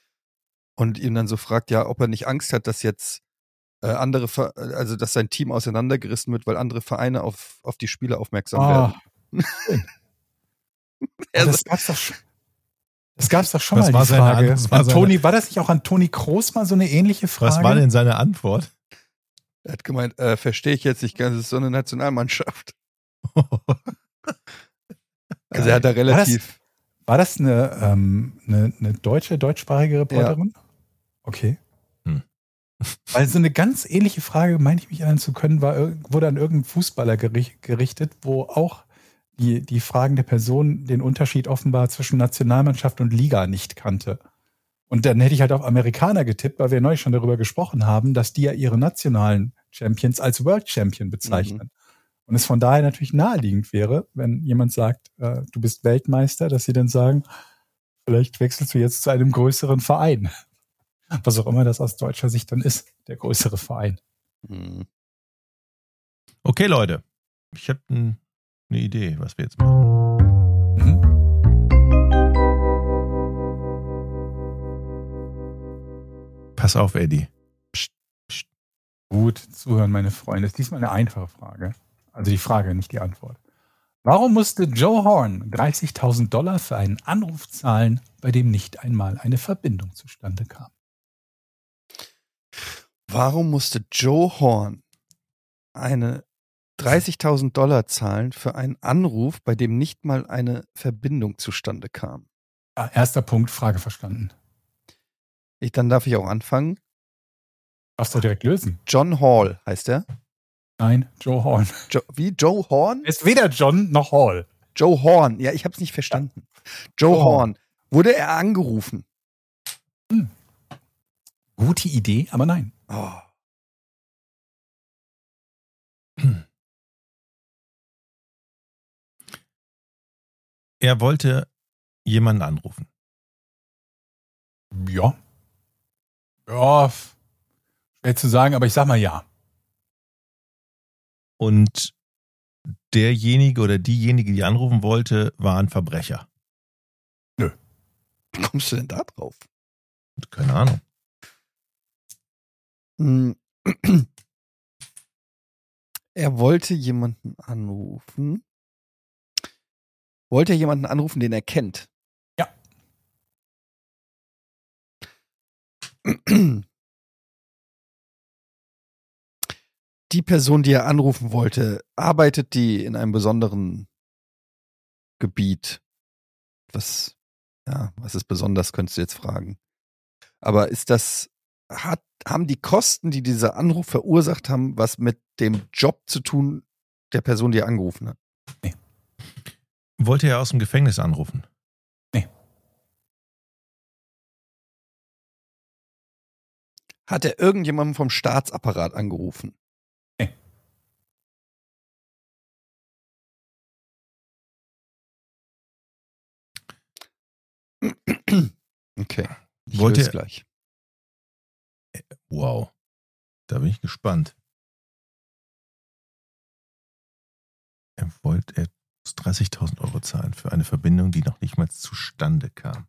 und ihn dann so fragt, ja, ob er nicht Angst hat, dass jetzt äh, andere, Ver also dass sein Team auseinandergerissen wird, weil andere Vereine auf, auf die Spiele aufmerksam Ah, werden. Er das gab's doch schon. Das gab's doch schon Was mal war die seine Frage. Was war Toni, war das nicht auch an Toni Kroos mal so eine ähnliche Frage? Was war denn seine Antwort? er hat gemeint, äh, verstehe ich jetzt nicht ganz, es ist so eine Nationalmannschaft. Also er hat da War das- relativ, War das eine, ähm, eine, eine deutsche, deutschsprachige Reporterin? Okay. Hm. Weil so eine ganz ähnliche Frage, meine ich mich erinnern zu können, war, wurde an irgendeinen Fußballer geri- gerichtet, wo auch die, die fragende Person den Unterschied offenbar zwischen Nationalmannschaft und Liga nicht kannte. Und dann hätte ich halt auf Amerikaner getippt, weil wir neulich schon darüber gesprochen haben, dass die ja ihre nationalen Champions als World Champion bezeichnen. Und es von daher natürlich naheliegend wäre, wenn jemand sagt, äh, du bist Weltmeister, dass sie dann sagen, vielleicht wechselst du jetzt zu einem größeren Verein. Was auch immer das aus deutscher Sicht dann ist, der größere Verein. hm, Okay, Leute. Ich habe eine Idee, was wir jetzt machen. Mhm. Pass auf, Eddie. Gut, zuhören, meine Freunde. Das ist diesmal eine einfache Frage. Also die Frage, nicht die Antwort. Warum musste Joe Horn 30.000 Dollar für einen Anruf zahlen, bei dem nicht einmal eine Verbindung zustande kam? Warum musste Joe Horn eine 30.000 Dollar zahlen für einen Anruf, bei dem nicht mal eine Verbindung zustande kam? Ja, erster Punkt, Frage verstanden. Ich, dann darf ich auch anfangen. Darfst du direkt lösen? John Hall heißt er. Nein, Joe Horn. Jo wie? Joe Horn? Ist weder John noch Hall. Joe Horn. Ja, ich habe es nicht verstanden. Joe Joe Horn. Wurde er angerufen? Gute Idee, aber nein. Oh. Er wollte jemanden anrufen. Ja. Ja. Schwer zu sagen, aber ich sag mal ja. Und derjenige oder diejenige, die anrufen wollte, war ein Verbrecher. Wie kommst du denn da drauf? Keine Ahnung. Hm. Er wollte jemanden anrufen. Wollte er jemanden anrufen, den er kennt? Ja. Die Person, die er anrufen wollte, arbeitet die in einem besonderen Gebiet? Was, ja, was ist besonders, könntest du jetzt fragen. Aber ist das, hat, haben die Kosten, die dieser Anruf verursacht haben, was mit dem Job zu tun der Person, die er angerufen hat? Wollte er aus dem Gefängnis anrufen? Hat er irgendjemanden vom Staatsapparat angerufen? Okay. Ich Wollte er- gleich. Wow. Da bin ich gespannt. Er wollte, er muss 30.000 Euro zahlen für eine Verbindung, die noch nicht mal zustande kam.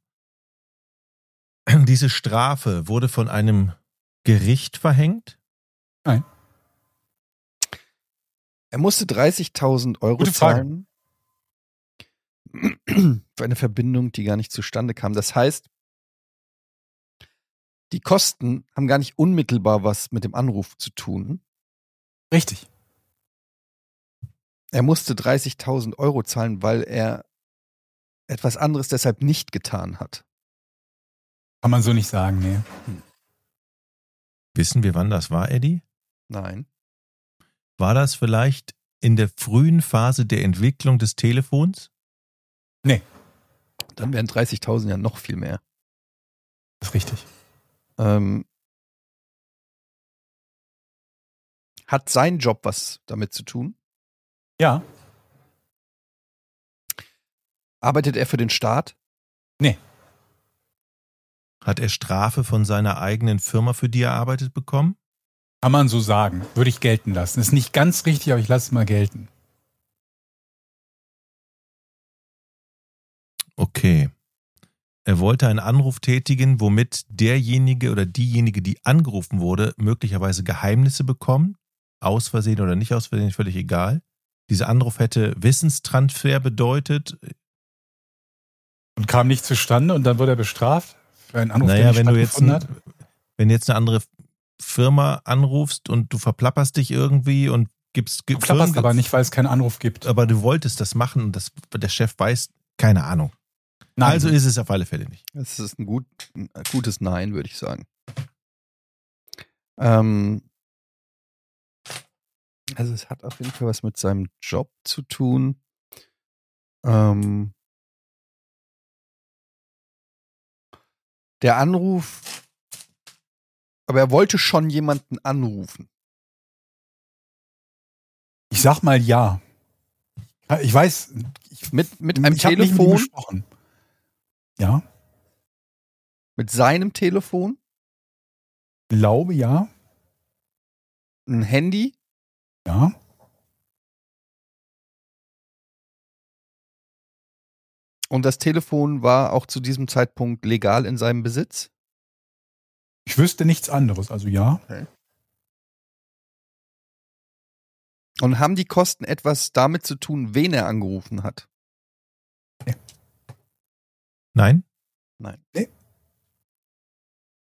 Diese Strafe wurde von einem Gericht verhängt? Er musste 30.000 Euro Gute Frage. zahlen für eine Verbindung, die gar nicht zustande kam. Das heißt, die Kosten haben gar nicht unmittelbar was mit dem Anruf zu tun. Richtig. Er musste 30.000 Euro zahlen, weil er etwas anderes deshalb nicht getan hat. Kann man so nicht sagen, nee. Wissen wir, wann das war, Eddie? Nein. War das vielleicht in der frühen Phase der Entwicklung des Telefons? Dann wären 30.000 ja noch viel mehr. Das ist richtig. Ähm, hat sein Job was damit zu tun? Ja. Arbeitet er für den Staat? Hat er Strafe von seiner eigenen Firma, für die er arbeitet, bekommen? Kann man so sagen. Würde ich gelten lassen. Ist nicht ganz richtig, aber ich lasse es mal gelten. Okay. Er wollte einen Anruf tätigen, womit derjenige oder diejenige, die angerufen wurde, möglicherweise Geheimnisse bekommt. Aus Versehen oder nicht aus Versehen, völlig egal. Dieser Anruf hätte Wissenstransfer bedeutet. Und kam nicht zustande und dann wurde er bestraft für einen Anruf, naja, der nicht wenn du jetzt, ein, wenn du jetzt eine andere Firma anrufst und du verplapperst dich irgendwie und gibst, klapperst aber nicht, weil es keinen Anruf gibt. aber du wolltest das machen und das, der Chef weiß, keine Ahnung. Nein. Also ist es auf alle Fälle nicht. Das ist ein, gut, ein gutes Nein, würde ich sagen. Ähm, also es hat auf jeden Fall was mit seinem Job zu tun. Ähm, der Anruf, aber er wollte schon jemanden anrufen. Ich sag mal ja. Ich weiß, ich, Mit, mit einem ich hab nicht mit ihm Telefon, gesprochen. Ja, mit seinem Telefon, glaube ja. ein Handy, Ja. und das Telefon war auch zu diesem Zeitpunkt legal in seinem Besitz. Ich wüsste nichts anderes, also ja. Und haben die Kosten etwas damit zu tun, wen er angerufen hat? Nein? Nein. Nee.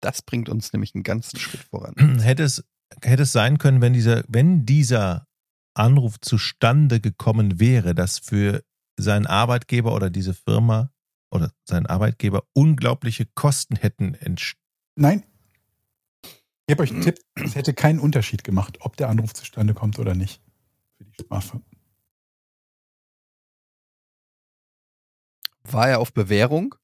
Das bringt uns nämlich einen ganzen Schritt voran. hätte es, hätte es sein können, wenn dieser, wenn dieser Anruf zustande gekommen wäre, dass für seinen Arbeitgeber oder diese Firma oder seinen Arbeitgeber unglaubliche Kosten hätten entstanden. Nein. Ich gebe euch einen Tipp, es hätte keinen Unterschied gemacht, ob der Anruf zustande kommt oder nicht. Für die Strafe. War er auf Bewährung?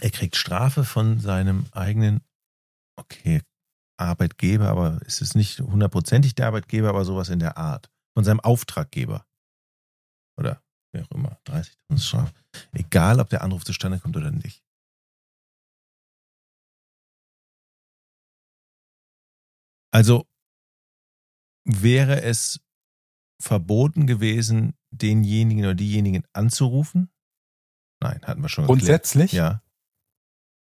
Er kriegt Strafe von seinem eigenen, okay, Arbeitgeber, aber ist es nicht hundertprozentig der Arbeitgeber, aber sowas in der Art. Von seinem Auftraggeber. Oder wer auch immer. 30.000 Strafe. Egal, ob der Anruf zustande kommt oder nicht. Also wäre es verboten gewesen, denjenigen oder diejenigen anzurufen? Nein, hatten wir schon. Grundsätzlich? Geklärt. Ja.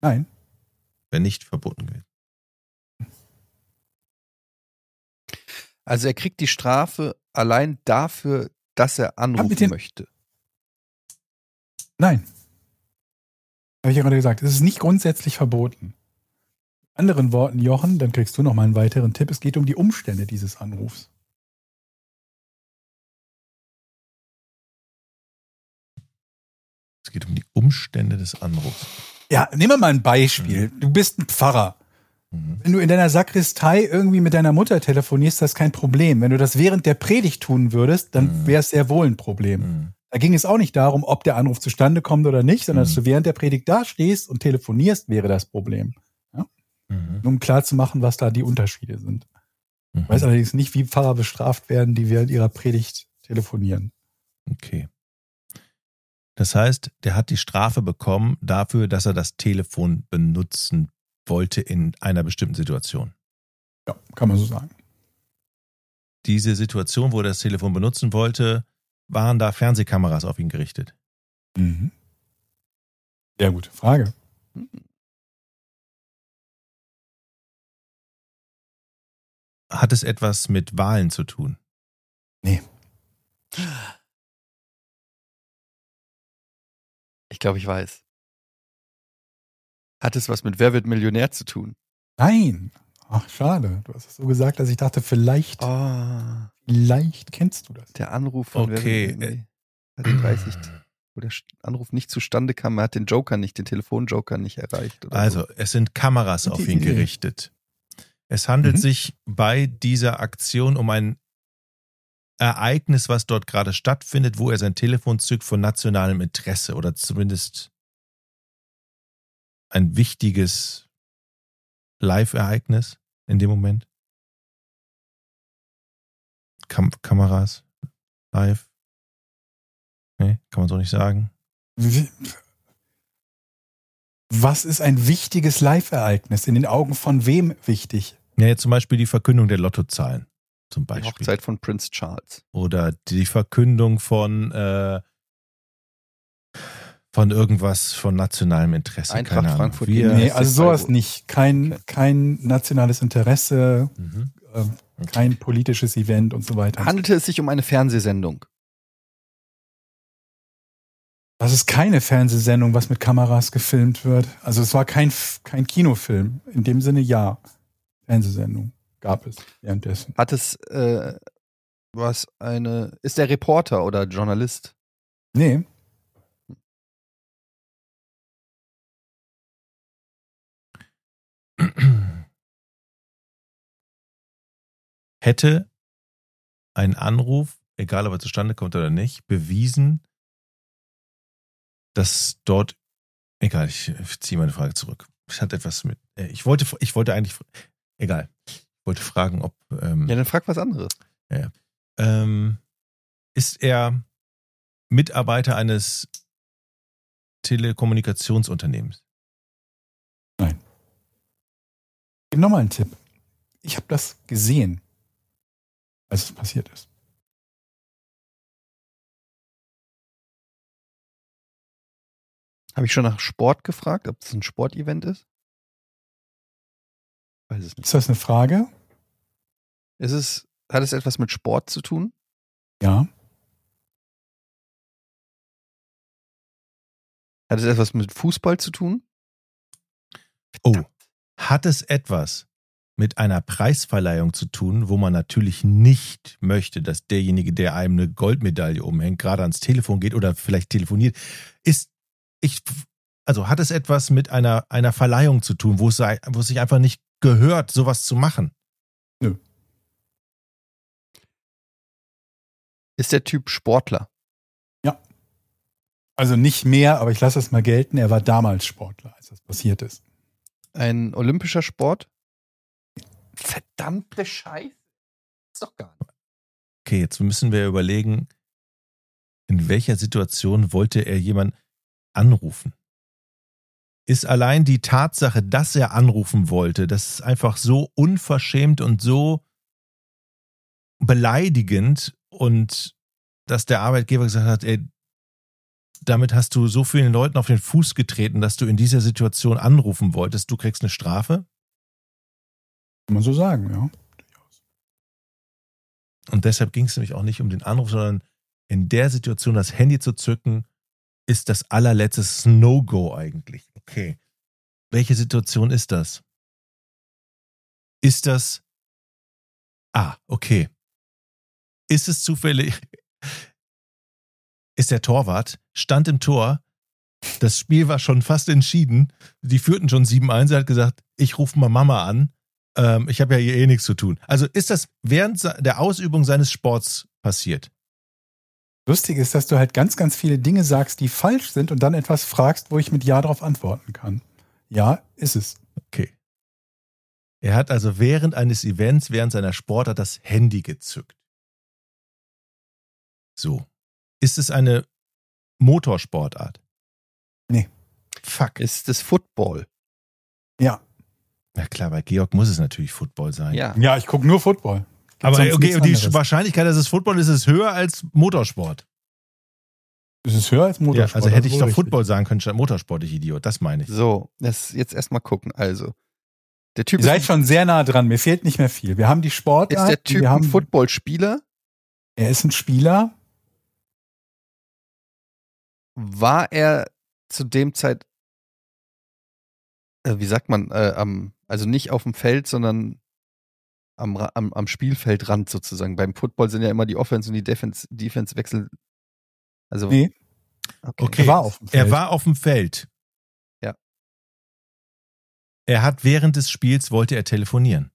Nein. wäre nicht verboten gewesen. Also er kriegt die Strafe allein dafür, dass er anrufen den- möchte. Nein. Habe ich ja gerade gesagt. Es ist nicht grundsätzlich verboten. In anderen Worten, Jochen, dann kriegst du noch mal einen weiteren Tipp. Es geht um die Umstände dieses Anrufs. Es geht um die Umstände des Anrufs. Ja, nehmen wir mal ein Beispiel. Du bist ein Pfarrer. Mhm. Wenn du in deiner Sakristei irgendwie mit deiner Mutter telefonierst, das ist kein Problem. Wenn du das während der Predigt tun würdest, dann Mhm. wäre es sehr wohl ein Problem. Mhm. Da ging es auch nicht darum, ob der Anruf zustande kommt oder nicht, sondern Mhm. dass du während der Predigt da stehst und telefonierst, wäre das Problem. Mhm. Nur um klar zu machen, was da die Unterschiede sind. Mhm. Ich weiß allerdings nicht, wie Pfarrer bestraft werden, die während ihrer Predigt telefonieren. Okay. Das heißt, der hat die Strafe bekommen dafür, dass er das Telefon benutzen wollte in einer bestimmten Situation. Ja, kann man so sagen. Diese Situation, wo er das Telefon benutzen wollte, waren da Fernsehkameras auf ihn gerichtet. Mhm. Ja, gute Frage. Hat es etwas mit Wahlen zu tun? Ich glaube, ich weiß. Hat es was mit Wer wird Millionär zu tun? Nein. Ach, schade. Du hast es so gesagt, dass ich dachte, vielleicht, Ah, vielleicht kennst du das. der Anruf von Okay, Wer wird nee. Hat den 30, wo der Anruf nicht zustande kam, er hat den Joker nicht, den Telefonjoker nicht erreicht. Oder Also, so. es sind Kameras auf ihn Idee. gerichtet. Es handelt Mhm. sich bei dieser Aktion um ein Ereignis, was dort gerade stattfindet, wo er sein Telefon zückt von nationalem Interesse oder zumindest ein wichtiges Live-Ereignis in dem Moment. Kam Kameras, live. Nee, kann man so nicht sagen. Was ist ein wichtiges Live-Ereignis? In den Augen von wem wichtig? Ja, jetzt zum Beispiel die Verkündung der Lottozahlen. Zum Die Beispiel. Hochzeit von Prince Charles. oder die Verkündung von äh, von irgendwas von nationalem Interesse. Eintracht keine Ahnung. Frankfurt Wir, Nee, also sowas Freiburg. nicht. Kein, kein nationales Interesse, Mhm. äh, kein politisches Event und so weiter. Handelte es sich um eine Fernsehsendung? Das ist keine Fernsehsendung, was mit Kameras gefilmt wird. Also es war kein, kein Kinofilm. In dem Sinne ja. Fernsehsendung gab es währenddessen. Hat es äh, was eine. Ist der Reporter oder Journalist? Nee, Hätte ein Anruf, egal ob er zustande kommt oder nicht, bewiesen, dass dort, egal, ich, ich ziehe meine Frage zurück. Es hat etwas mit, äh, ich wollte, ich wollte eigentlich, egal, ich wollte fragen, ob, ähm, Ja, dann frag was anderes. Ähm, ist er Mitarbeiter eines Telekommunikationsunternehmens? gib nochmal einen Tipp. Ich habe das gesehen, als es passiert ist. Habe ich schon nach Sport gefragt, ob das ein Sportevent ist? Weiß es nicht. Ist das eine Frage? Ist es, hat es etwas mit Sport zu tun? Ja. Hat es etwas mit Fußball zu tun? Oh, hat es etwas mit einer Preisverleihung zu tun, wo man natürlich nicht möchte, dass derjenige, der einem eine Goldmedaille umhängt, gerade ans Telefon geht oder vielleicht telefoniert, ist ich also hat es etwas mit einer einer Verleihung zu tun, wo es wo es sich einfach nicht gehört, sowas zu machen? Ist der Typ Sportler? Also nicht mehr, aber ich lasse es mal gelten. Er war damals Sportler, als das passiert ist. Ein olympischer Sport? Verdammte Scheiße. Ist doch gar nicht. Okay, jetzt müssen wir überlegen, in welcher Situation wollte er jemanden anrufen? Ist allein die Tatsache, dass er anrufen wollte, das ist einfach so unverschämt und so beleidigend und dass der Arbeitgeber gesagt hat, ey, damit hast du so vielen Leuten auf den Fuß getreten, dass du in dieser Situation anrufen wolltest, du kriegst eine Strafe. Kann man so sagen, ja. Und deshalb ging es nämlich auch nicht um den Anruf, sondern in der Situation das Handy zu zücken, ist das allerletzte No-Go eigentlich. Okay. Welche Situation ist das? Ist das. Ah, okay. Ist es zufällig. Ist der Torwart, stand im Tor, das Spiel war schon fast entschieden, die führten schon 7-1, er hat gesagt, ich rufe mal Mama an, ähm, ich habe ja hier eh nichts zu tun. Also ist das während der Ausübung seines Sports passiert? Lustig ist, dass du halt ganz, ganz viele Dinge sagst, die falsch sind und dann etwas fragst, wo ich mit Ja darauf antworten kann. Ja, ist es. Okay. Er hat also während eines Events, während seiner Sportart das Handy gezückt. So. Ist es eine Motorsportart? Nee. Fuck. Ist es Football? Ja. Na klar, bei Georg muss es natürlich Football sein. Ja. Ja, ich gucke nur Football. Aber sonst okay, die anderes. Wahrscheinlichkeit, dass es Football ist, ist höher als Motorsport. Es ist höher als Motorsport. ja, also hätte ich doch wohl Football sagen können statt Motorsport, ich Idiot. Das meine ich. So, das jetzt erstmal gucken. Also, der Typ Ihr seid ist, schon sehr nah dran. Mir fehlt nicht mehr viel. Wir haben die Sportart. ist der Typ wir ein haben, Footballspieler? Er ist ein Spieler. War er zu dem Zeit, äh, wie sagt man, äh, am, also nicht auf dem Feld, sondern am, am, am Spielfeldrand sozusagen. Beim Football sind ja immer die Offense und die Defense, Defense wechseln. Also, Nee, Okay. er war auf dem Feld. Er war auf dem Feld. Ja. Er hat während des Spiels wollte er telefonieren.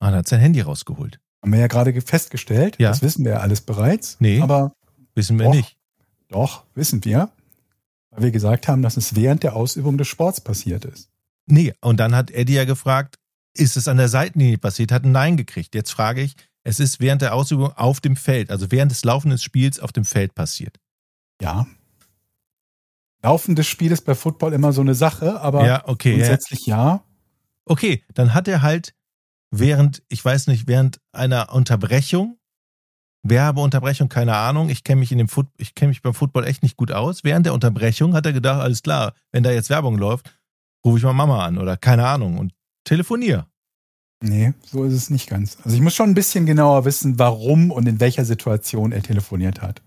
Und hat sein Handy rausgeholt. Haben wir ja gerade ge- festgestellt. Ja. Das wissen wir ja alles bereits. Nee. Aber Wissen wir Doch. nicht. doch, wissen wir. Weil wir gesagt haben, dass es während der Ausübung des Sports passiert ist. Nee, und dann hat Eddie ja gefragt, ist es an der Seitenlinie passiert? Hat ein Nein gekriegt. Jetzt frage ich, es ist während der Ausübung auf dem Feld, also während des laufenden Spiels auf dem Feld passiert. Ja. Laufendes Spiel ist bei Football immer so eine Sache, aber ja, okay. Ja. grundsätzlich ja. Okay, dann hat er halt während, ich weiß nicht, während einer Unterbrechung, Werbeunterbrechung, keine Ahnung, ich kenne mich in dem Foot, ich kenne mich beim Football echt nicht gut aus. Während der Unterbrechung hat er gedacht, alles klar, wenn da jetzt Werbung läuft, rufe ich mal Mama an oder keine Ahnung und telefoniere. Nee, so ist es nicht ganz. Also ich muss schon ein bisschen genauer wissen, warum und in welcher Situation er telefoniert hat.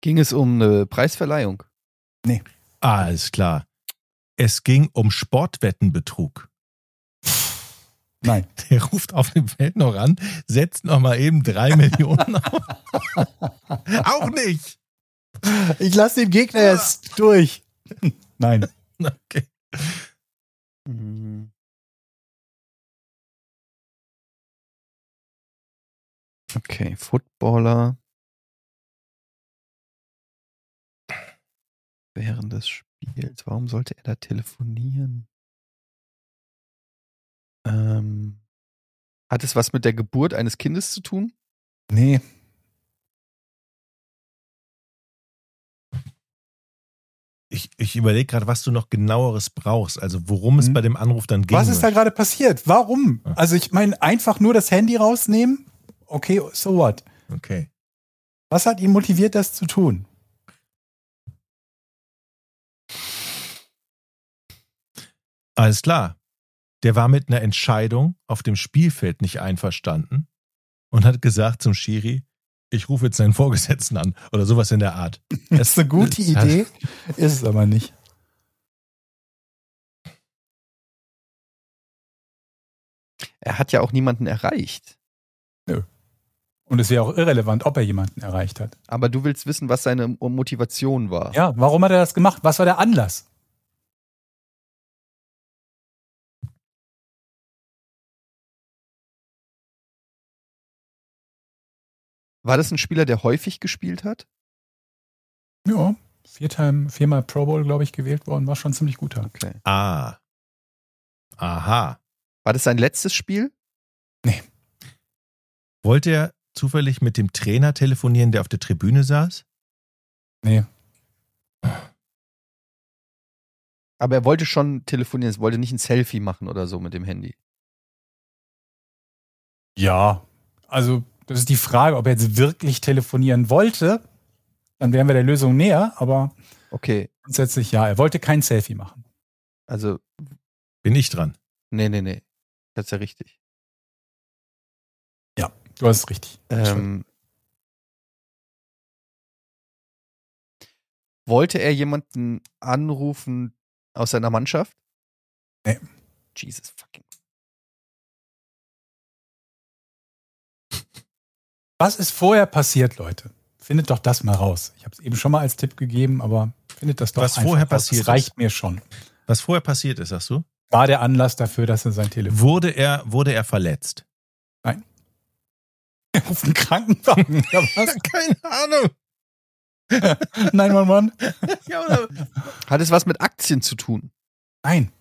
ging es um eine Preisverleihung? Ah, alles klar. Es ging um Sportwettenbetrug. Nein. Der ruft auf dem Feld noch an, setzt noch mal eben drei Millionen auf. Auch nicht. Ich lasse den Gegner jetzt durch. Nein. Okay. Okay, Footballer. Während des Spiels. Warum sollte er da telefonieren? Ähm, hat es was mit der Geburt eines Kindes zu tun? Nee. Ich, ich überlege gerade, was du noch genaueres brauchst. Also worum es Mhm. bei dem Anruf dann ging. Was ist da gerade passiert? Warum? Also ich meine, einfach nur das Handy rausnehmen? Okay, so what? Okay. Was hat ihn motiviert, das zu tun? Alles klar. Der war mit einer Entscheidung auf dem Spielfeld nicht einverstanden und hat gesagt zum Schiri, ich rufe jetzt seinen Vorgesetzten an oder sowas in der Art. Das ist eine gute Idee, ist es aber nicht. Er hat ja auch niemanden erreicht. Und es wäre auch irrelevant, ob er jemanden erreicht hat. Aber du willst wissen, was seine Motivation war. Ja, warum hat er das gemacht? Was war der Anlass? War das ein Spieler, der häufig gespielt hat? Ja, viermal, viermal Pro Bowl, glaube ich, gewählt worden, war schon ziemlich guter. Okay. Ah. Aha. War das sein letztes Spiel? Wollte er zufällig mit dem Trainer telefonieren, der auf der Tribüne saß? Nee. Aber er wollte schon telefonieren, er wollte nicht ein Selfie machen oder so mit dem Handy. Ja, also das ist die Frage, ob er jetzt wirklich telefonieren wollte. Dann wären wir der Lösung näher, aber Okay, grundsätzlich ja, er wollte kein Selfie machen. also, Bin ich dran. nee, nee, nee. Das ist ja richtig. Du hast es richtig. Ähm, wollte er jemanden anrufen aus seiner Mannschaft? Nee. Jesus fucking. Was ist vorher passiert, Leute? Findet doch das mal raus. Ich habe es eben schon mal als Tipp gegeben, aber findet das doch Was vorher raus. passiert Das reicht mir schon. Was vorher passiert ist, sagst du? War der Anlass dafür, dass er sein Telefon Wurde er, wurde er verletzt? auf den Krankenwagen oder was? Keine Ahnung. 911? Ja, oder? Hat es was mit Aktien zu tun? Nein.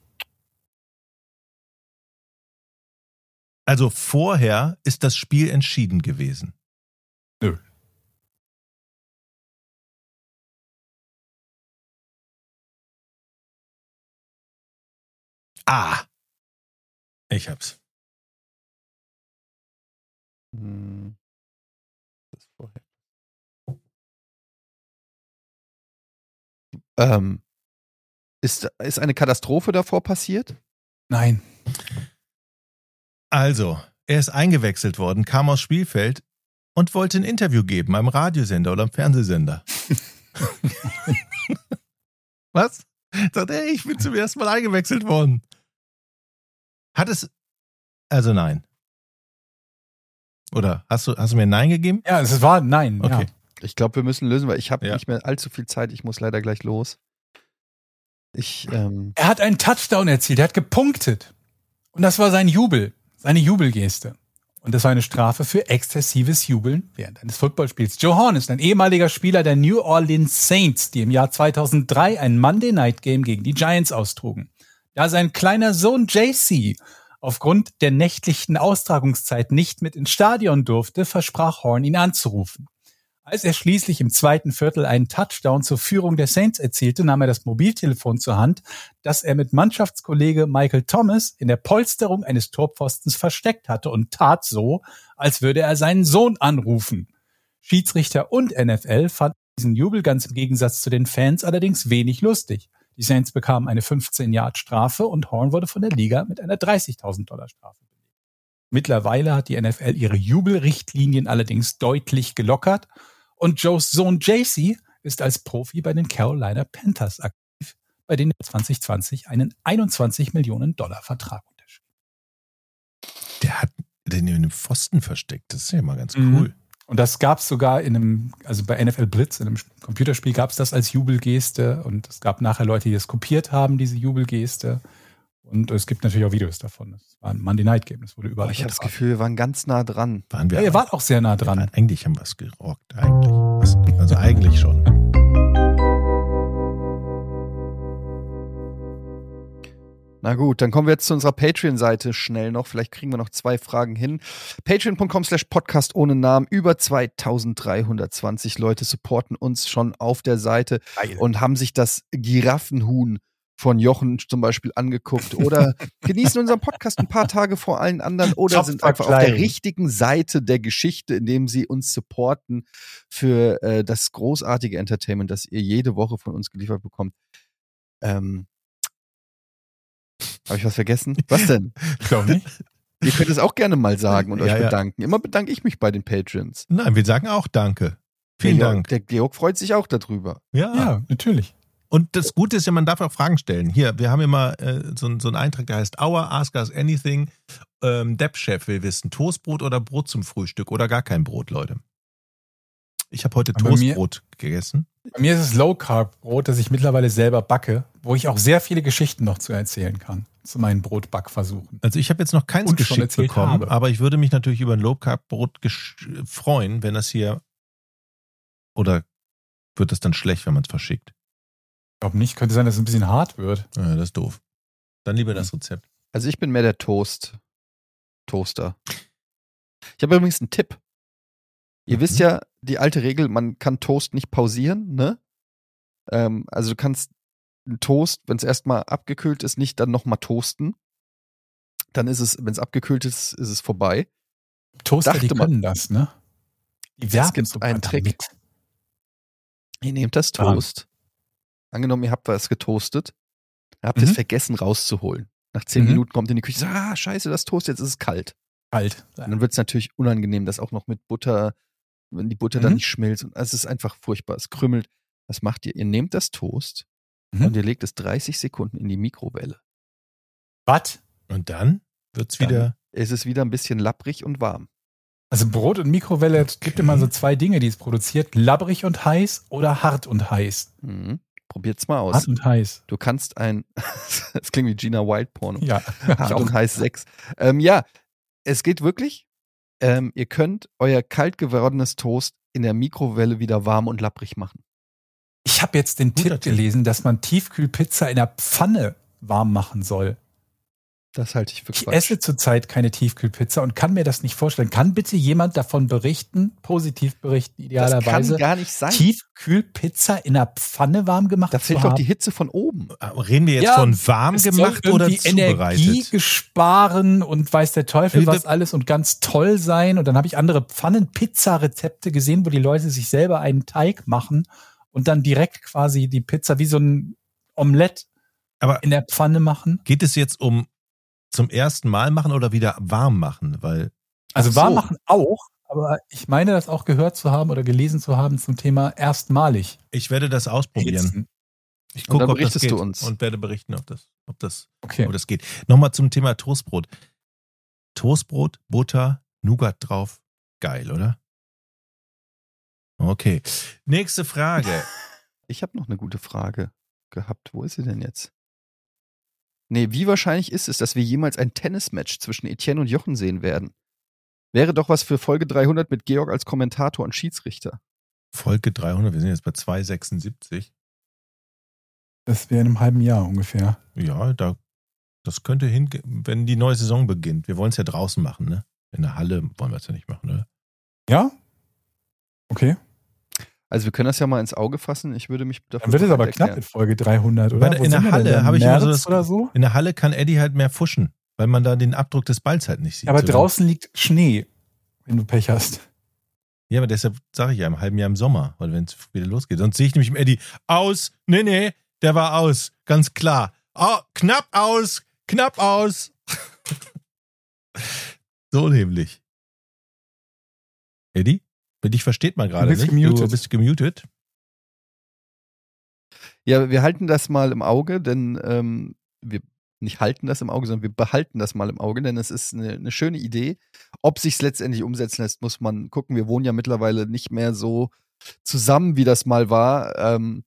Also vorher ist das Spiel entschieden gewesen. Nö. Ah. Ich hab's. Hm. Das vorher. Ähm, ist, ist eine Katastrophe davor passiert? Nein. Also, er ist eingewechselt worden, kam aus Spielfeld und wollte ein Interview geben am Radiosender oder am Fernsehsender. Was? Sagt er, ich bin zum ersten Mal eingewechselt worden. Hat es. Also nein. Oder hast du, hast du mir Nein gegeben? Ja, es war nein. Okay. Ja. Ich glaube, wir müssen lösen, weil ich habe Ja. nicht mehr allzu viel Zeit. Ich muss leider gleich los. Ich, ähm, Er hat einen Touchdown erzielt, er hat gepunktet. Und das war sein Jubel, seine Jubelgeste. Und das war eine Strafe für exzessives Jubeln während eines Footballspiels. Joe Horn ist ein ehemaliger Spieler der New Orleans Saints, die im Jahr 2003 ein Monday Night Game gegen die Giants austrugen. Da sein kleiner Sohn JC aufgrund der nächtlichen Austragungszeit nicht mit ins Stadion durfte, versprach Horn ihn anzurufen. Als er schließlich im zweiten Viertel einen Touchdown zur Führung der Saints erzielte, nahm er das Mobiltelefon zur Hand, das er mit Mannschaftskollege Michael Thomas in der Polsterung eines Torpfostens versteckt hatte und tat so, als würde er seinen Sohn anrufen. Schiedsrichter und NFL fanden diesen Jubel ganz im Gegensatz zu den Fans allerdings wenig lustig. Die Saints bekamen eine 15-Yard-Strafe und Horn wurde von der Liga mit einer 30.000 Dollar Strafe belegt. Mittlerweile hat die NFL ihre Jubelrichtlinien allerdings deutlich gelockert und Joes Sohn JC ist als Profi bei den Carolina Panthers aktiv, bei denen er 2020 einen 21 Millionen Dollar Vertrag unterschrieb. Der hat den in einem Pfosten versteckt. Das ist ja mal ganz Mhm. Und das gab es sogar in einem, also bei NFL Blitz, in einem Computerspiel gab es das als Jubelgeste und es gab nachher Leute, die das kopiert haben, diese Jubelgeste. Und es gibt natürlich auch Videos davon. Das war ein Monday Night Game, das wurde überall. boah, ich habe das. Gefühl, wir waren ganz nah dran. Waren wir Ja, ihr wart auch sehr nah dran. Ja, eigentlich haben wir es gerockt. Eigentlich. Also eigentlich schon. Na gut, dann kommen wir jetzt zu unserer Patreon-Seite schnell noch. Vielleicht kriegen wir noch zwei Fragen hin. Patreon.com slash Podcast ohne Namen. Über 2320 Leute supporten uns schon auf der Seite und haben sich das Giraffenhuhn von Jochen zum Beispiel angeguckt oder genießen unseren Podcast ein paar Tage vor allen anderen oder sind einfach auf der richtigen Seite der Geschichte, indem sie uns supporten für äh, das großartige Entertainment, das ihr jede Woche von uns geliefert bekommt. Ähm, Habe ich was vergessen? Was denn? Ich glaube nicht. Ihr könnt es auch gerne mal sagen und euch Ja, ja. bedanken. Immer bedanke ich mich bei den Patrons. Nein, wir sagen auch Danke. Vielen der, Dank. Der Georg freut sich auch darüber. Ja. Ja, natürlich. Und das Gute ist ja, man darf auch Fragen stellen. Hier, wir haben immer äh, so, so einen Eintrag, der heißt Our Ask Us Anything. Ähm, Depp-Chef will wissen, Toastbrot oder Brot zum Frühstück oder gar kein Brot, Leute. Ich habe heute Aber Toastbrot gegessen. Bei mir ist es Low Carb Brot, das ich mittlerweile selber backe, wo ich auch sehr viele Geschichten noch zu erzählen kann zu meinen Brotbackversuchen. Also ich habe jetzt noch keins Und geschickt bekommen, habe. aber ich würde mich natürlich über ein Low Carb Brot freuen, wenn das hier oder wird das dann schlecht, wenn man es verschickt? Ich glaube nicht, könnte sein, dass es ein bisschen hart wird. Ja, das ist doof. Dann lieber das Rezept. Also ich bin mehr der Toast. Toaster. Ich habe übrigens einen Tipp. Ihr Mhm. wisst ja, die alte Regel, man kann Toast nicht pausieren, ne? Ähm, also du kannst Toast, wenn es erstmal abgekühlt ist, nicht dann nochmal toasten. Dann ist es, wenn es abgekühlt ist, ist es vorbei. Toaster, die dachte mal- können das, ne? Die Es werben gibt sogar einen Trick. damit. Ihr nehmt das Ah. Toast. Angenommen, ihr habt was getoastet, habt Mhm. es vergessen rauszuholen. Nach zehn Mhm. Minuten kommt ihr in die Küche, sagt, ah, scheiße, das Toast, jetzt ist es kalt. Kalt. Und dann wird es natürlich unangenehm, das auch noch mit Butter, wenn die Butter Mhm. dann nicht schmilzt. Und es ist einfach furchtbar, es krümmelt. Was macht ihr? Ihr nehmt das Toast Mhm. und ihr legt es 30 Sekunden in die Mikrowelle. Was? Und dann wird's Dann wieder. ist es wieder ein bisschen lapprig und warm. Also Brot und Mikrowelle es gibt Okay. immer so zwei Dinge, die es produziert. Labbrig und heiß oder hart und heiß. Mhm. Probiert's mal aus. Hart und heiß. Du kannst ein, das klingt wie Gina Wild Porno. Ja. Hart und heiß 6. Ähm, ja, es geht wirklich. Ähm, ihr könnt euer kalt gewordenes Toast in der Mikrowelle wieder warm und lapprig machen. Ich habe jetzt den Tipp. gelesen, dass man Tiefkühlpizza in der Pfanne warm machen soll. Das halte ich für Ich Quatsch. esse zurzeit keine Tiefkühlpizza und kann mir das nicht vorstellen. Kann bitte jemand davon berichten, positiv berichten, das idealerweise, kann gar nicht sein. Tiefkühlpizza in der Pfanne warm gemacht Da zu fehlt doch die Hitze von oben. Ah, Reden wir jetzt Ja, von warm gemacht oder irgendwie Energie zubereitet? gesparen und weiß der Teufel Äh, was alles und ganz toll sein. Und dann habe ich andere Pfannen-Pizza-Rezepte gesehen, wo die Leute sich selber einen Teig machen und dann direkt quasi die Pizza wie so ein Omelett Aber in der Pfanne machen. geht es jetzt um zum ersten Mal machen oder wieder warm machen? Weil Also warm so. machen auch, aber ich meine das auch gehört zu haben oder gelesen zu haben zum Thema erstmalig. ich werde das ausprobieren. Hitzen. Ich gucke, ob das geht du uns. und werde berichten, ob das, ob das, Okay. ob das geht. Nochmal zum Thema Toastbrot. Toastbrot, Butter, Nougat drauf. Geil, oder? Okay. Nächste Frage. Ich habe noch eine gute Frage gehabt. Wo ist sie denn jetzt? Nee, wie wahrscheinlich ist es, dass wir jemals ein Tennismatch zwischen Etienne und Jochen sehen werden? Wäre doch was für Folge 300 mit Georg als Kommentator und Schiedsrichter. Folge 300, wir sind jetzt bei 276. Das wäre in einem halben Jahr ungefähr. Ja, da, das könnte hin, wenn die neue Saison beginnt. Wir wollen es ja draußen machen, ne? In der Halle wollen wir es ja nicht machen, oder? Ja? Okay. Also wir können das ja mal ins Auge fassen. Ich würde mich dafür Dann wird es aber bereit knapp erklären. mit Folge 300, oder? Wo in der Halle habe ich immer so das- oder so? In der Halle kann Eddie halt mehr fuschen, weil man da den Abdruck des Balls halt nicht sieht. Aber So. draußen liegt Schnee, wenn du Pech hast. Ja, aber deshalb sage ich ja im halben Jahr im Sommer, weil wenn es wieder losgeht. Sonst sehe ich nämlich im Eddie aus. Nee, nee, der war aus. Ganz klar. Oh, knapp aus. Knapp aus. so nämlich. Eddie? Dich versteht man gerade nicht. gemutet. Du bist gemutet. Ja, wir halten das mal im Auge, denn ähm, wir nicht halten das im Auge, sondern wir behalten das mal im Auge, denn es ist eine, eine schöne Idee. Ob sich's letztendlich umsetzen lässt, muss man gucken. Wir wohnen ja mittlerweile nicht mehr so zusammen, wie das mal war. Ähm,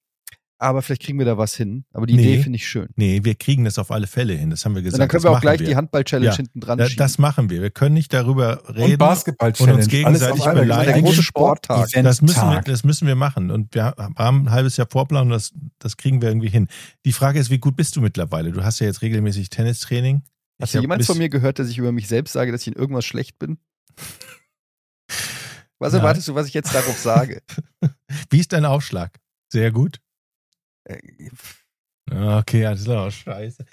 aber vielleicht kriegen wir da was hin. Aber die Nee. Idee finde ich schön. Nee, wir kriegen das auf alle Fälle hin. Das haben wir Und gesagt. dann können wir auch gleich die Handball-Challenge Ja. hinten dran Da, schieben. das machen wir. Wir können nicht darüber Und reden. Basketball-Challenge. und uns gegenseitig Alles beleidigen. Der große Ein Sporttag. Das müssen, wir, das müssen wir machen. Und wir haben ein halbes Jahr Vorplan und das, das kriegen wir irgendwie hin. Die Frage ist, wie gut bist du mittlerweile? Du hast ja jetzt regelmäßig Tennistraining. Hast du jemals von mir gehört, dass ich über mich selbst sage, dass ich in irgendwas schlecht bin? Was erwartest du, was ich jetzt darauf sage? Wie ist dein Aufschlag? Sehr gut. Äh, Okay, alles klar. Oh, Scheiße.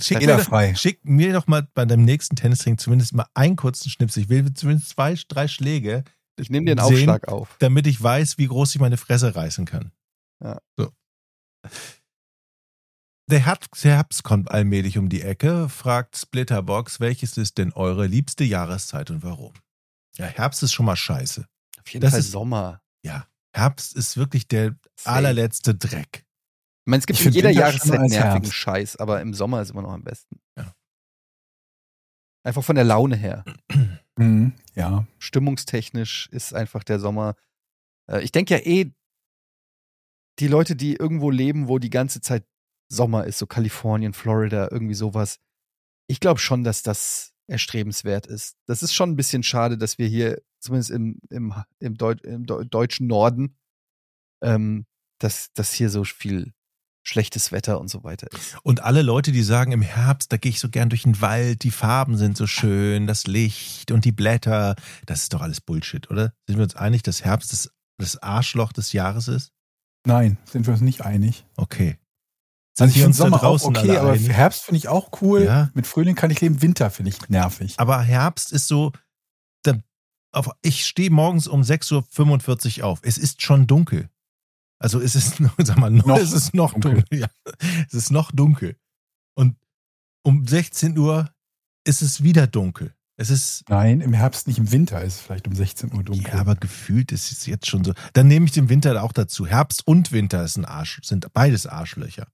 Schick mir, doch, schick mir doch mal bei deinem nächsten Tennistraining zumindest mal einen kurzen Schnips. Ich will zumindest zwei, drei Schläge. Ich nehme einen sehen, Aufschlag auf. Damit ich weiß, wie groß ich meine Fresse reißen kann. Ja. So. Der Herbst, der Herbst kommt allmählich um die Ecke, fragt Splitterbox, welches ist denn eure liebste Jahreszeit und warum? Ja, Herbst ist schon mal scheiße. Auf jeden Das Fall ist- Sommer. Ja, Herbst ist wirklich der allerletzte Dreck. Ich meine, es gibt Ich in jeder Jahreszeit nervigen. Scheiß, aber im Sommer ist immer noch am besten. Ja. Einfach von der Laune her. Mhm. Ja. Stimmungstechnisch ist einfach der Sommer. Äh, ich denke ja eh, die Leute, die irgendwo leben, wo die ganze Zeit Sommer ist, so Kalifornien, Florida, irgendwie sowas. Ich glaube schon, dass das erstrebenswert ist. Das ist schon ein bisschen schade, dass wir hier, zumindest im, im, im, Deu im Deu deutschen Norden, ähm, dass, dass hier so viel schlechtes Wetter und so weiter ist. Und alle Leute, die sagen, im Herbst, da gehe ich so gern durch den Wald, die Farben sind so schön, das Licht und die Blätter, das ist doch alles Bullshit, oder? Sind wir uns einig, dass Herbst das, das Arschloch des Jahres ist? Nein, sind wir uns nicht einig. Okay. Sind Also ich wir finde Sommer auch okay, alle aber einig? Herbst finde ich auch cool. Ja. Mit Frühling kann ich leben, Winter finde ich nervig. Aber Herbst ist so, da, auf, ich stehe morgens um 6.45 Uhr auf. Es ist schon dunkel. Also es ist, noch- sag mal, noch, Noch es ist noch dunkel. dunkel. Ja, es ist noch dunkel. Und um 16 Uhr ist es wieder dunkel. Es ist, Nein, im Herbst nicht, im Winter ist es vielleicht um 16 Uhr dunkel. ja, aber gefühlt ist es jetzt schon so. Dann nehme ich den Winter auch dazu. Herbst und Winter ist ein Arsch, sind beides Arschlöcher.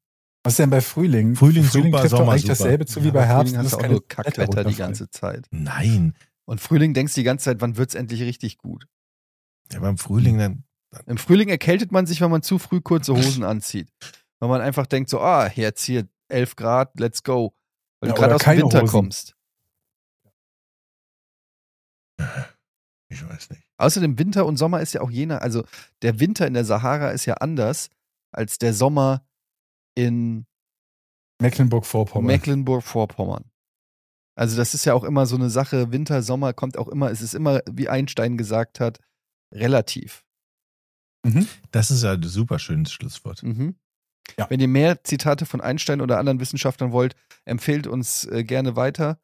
Was ist denn bei Frühling? Frühling super, trifft doch Sommer eigentlich super. dasselbe zu wie Ja, bei aber Herbst. Frühling hast du auch keine nur Kackwetter die ganze Zeit. Nein. Und Frühling denkst du die ganze Zeit, wann wird's endlich richtig gut? Ja, beim Frühling dann. Im Frühling erkältet man sich, wenn man zu früh kurze Hosen anzieht. Weil man einfach denkt so, ah, jetzt hier 11 Grad, let's go. Weil Ja, du gerade aus dem Winter Hosen. kommst. Ich weiß nicht. Außerdem Winter und Sommer ist ja auch jener, also der Winter in der Sahara ist ja anders als der Sommer in Mecklenburg-Vorpommern. Mecklenburg-Vorpommern. Also das ist ja auch immer so eine Sache, Winter, Sommer kommt auch immer, es ist immer, wie Einstein gesagt hat, relativ. Das ist ja ein super schönes Schlusswort. Mhm. Ja. Wenn ihr mehr Zitate von Einstein oder anderen Wissenschaftlern wollt, empfehlt uns äh, gerne weiter.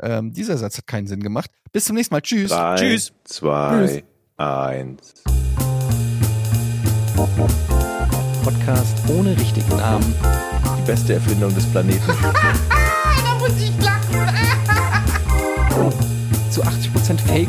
Ähm, dieser Satz hat keinen Sinn gemacht. Bis zum nächsten Mal. Tschüss. Drei, Tschüss. zwei, eins. Podcast ohne richtigen Namen. Die beste Erfindung des Planeten. Da muss ich lachen. Zu 80% Fake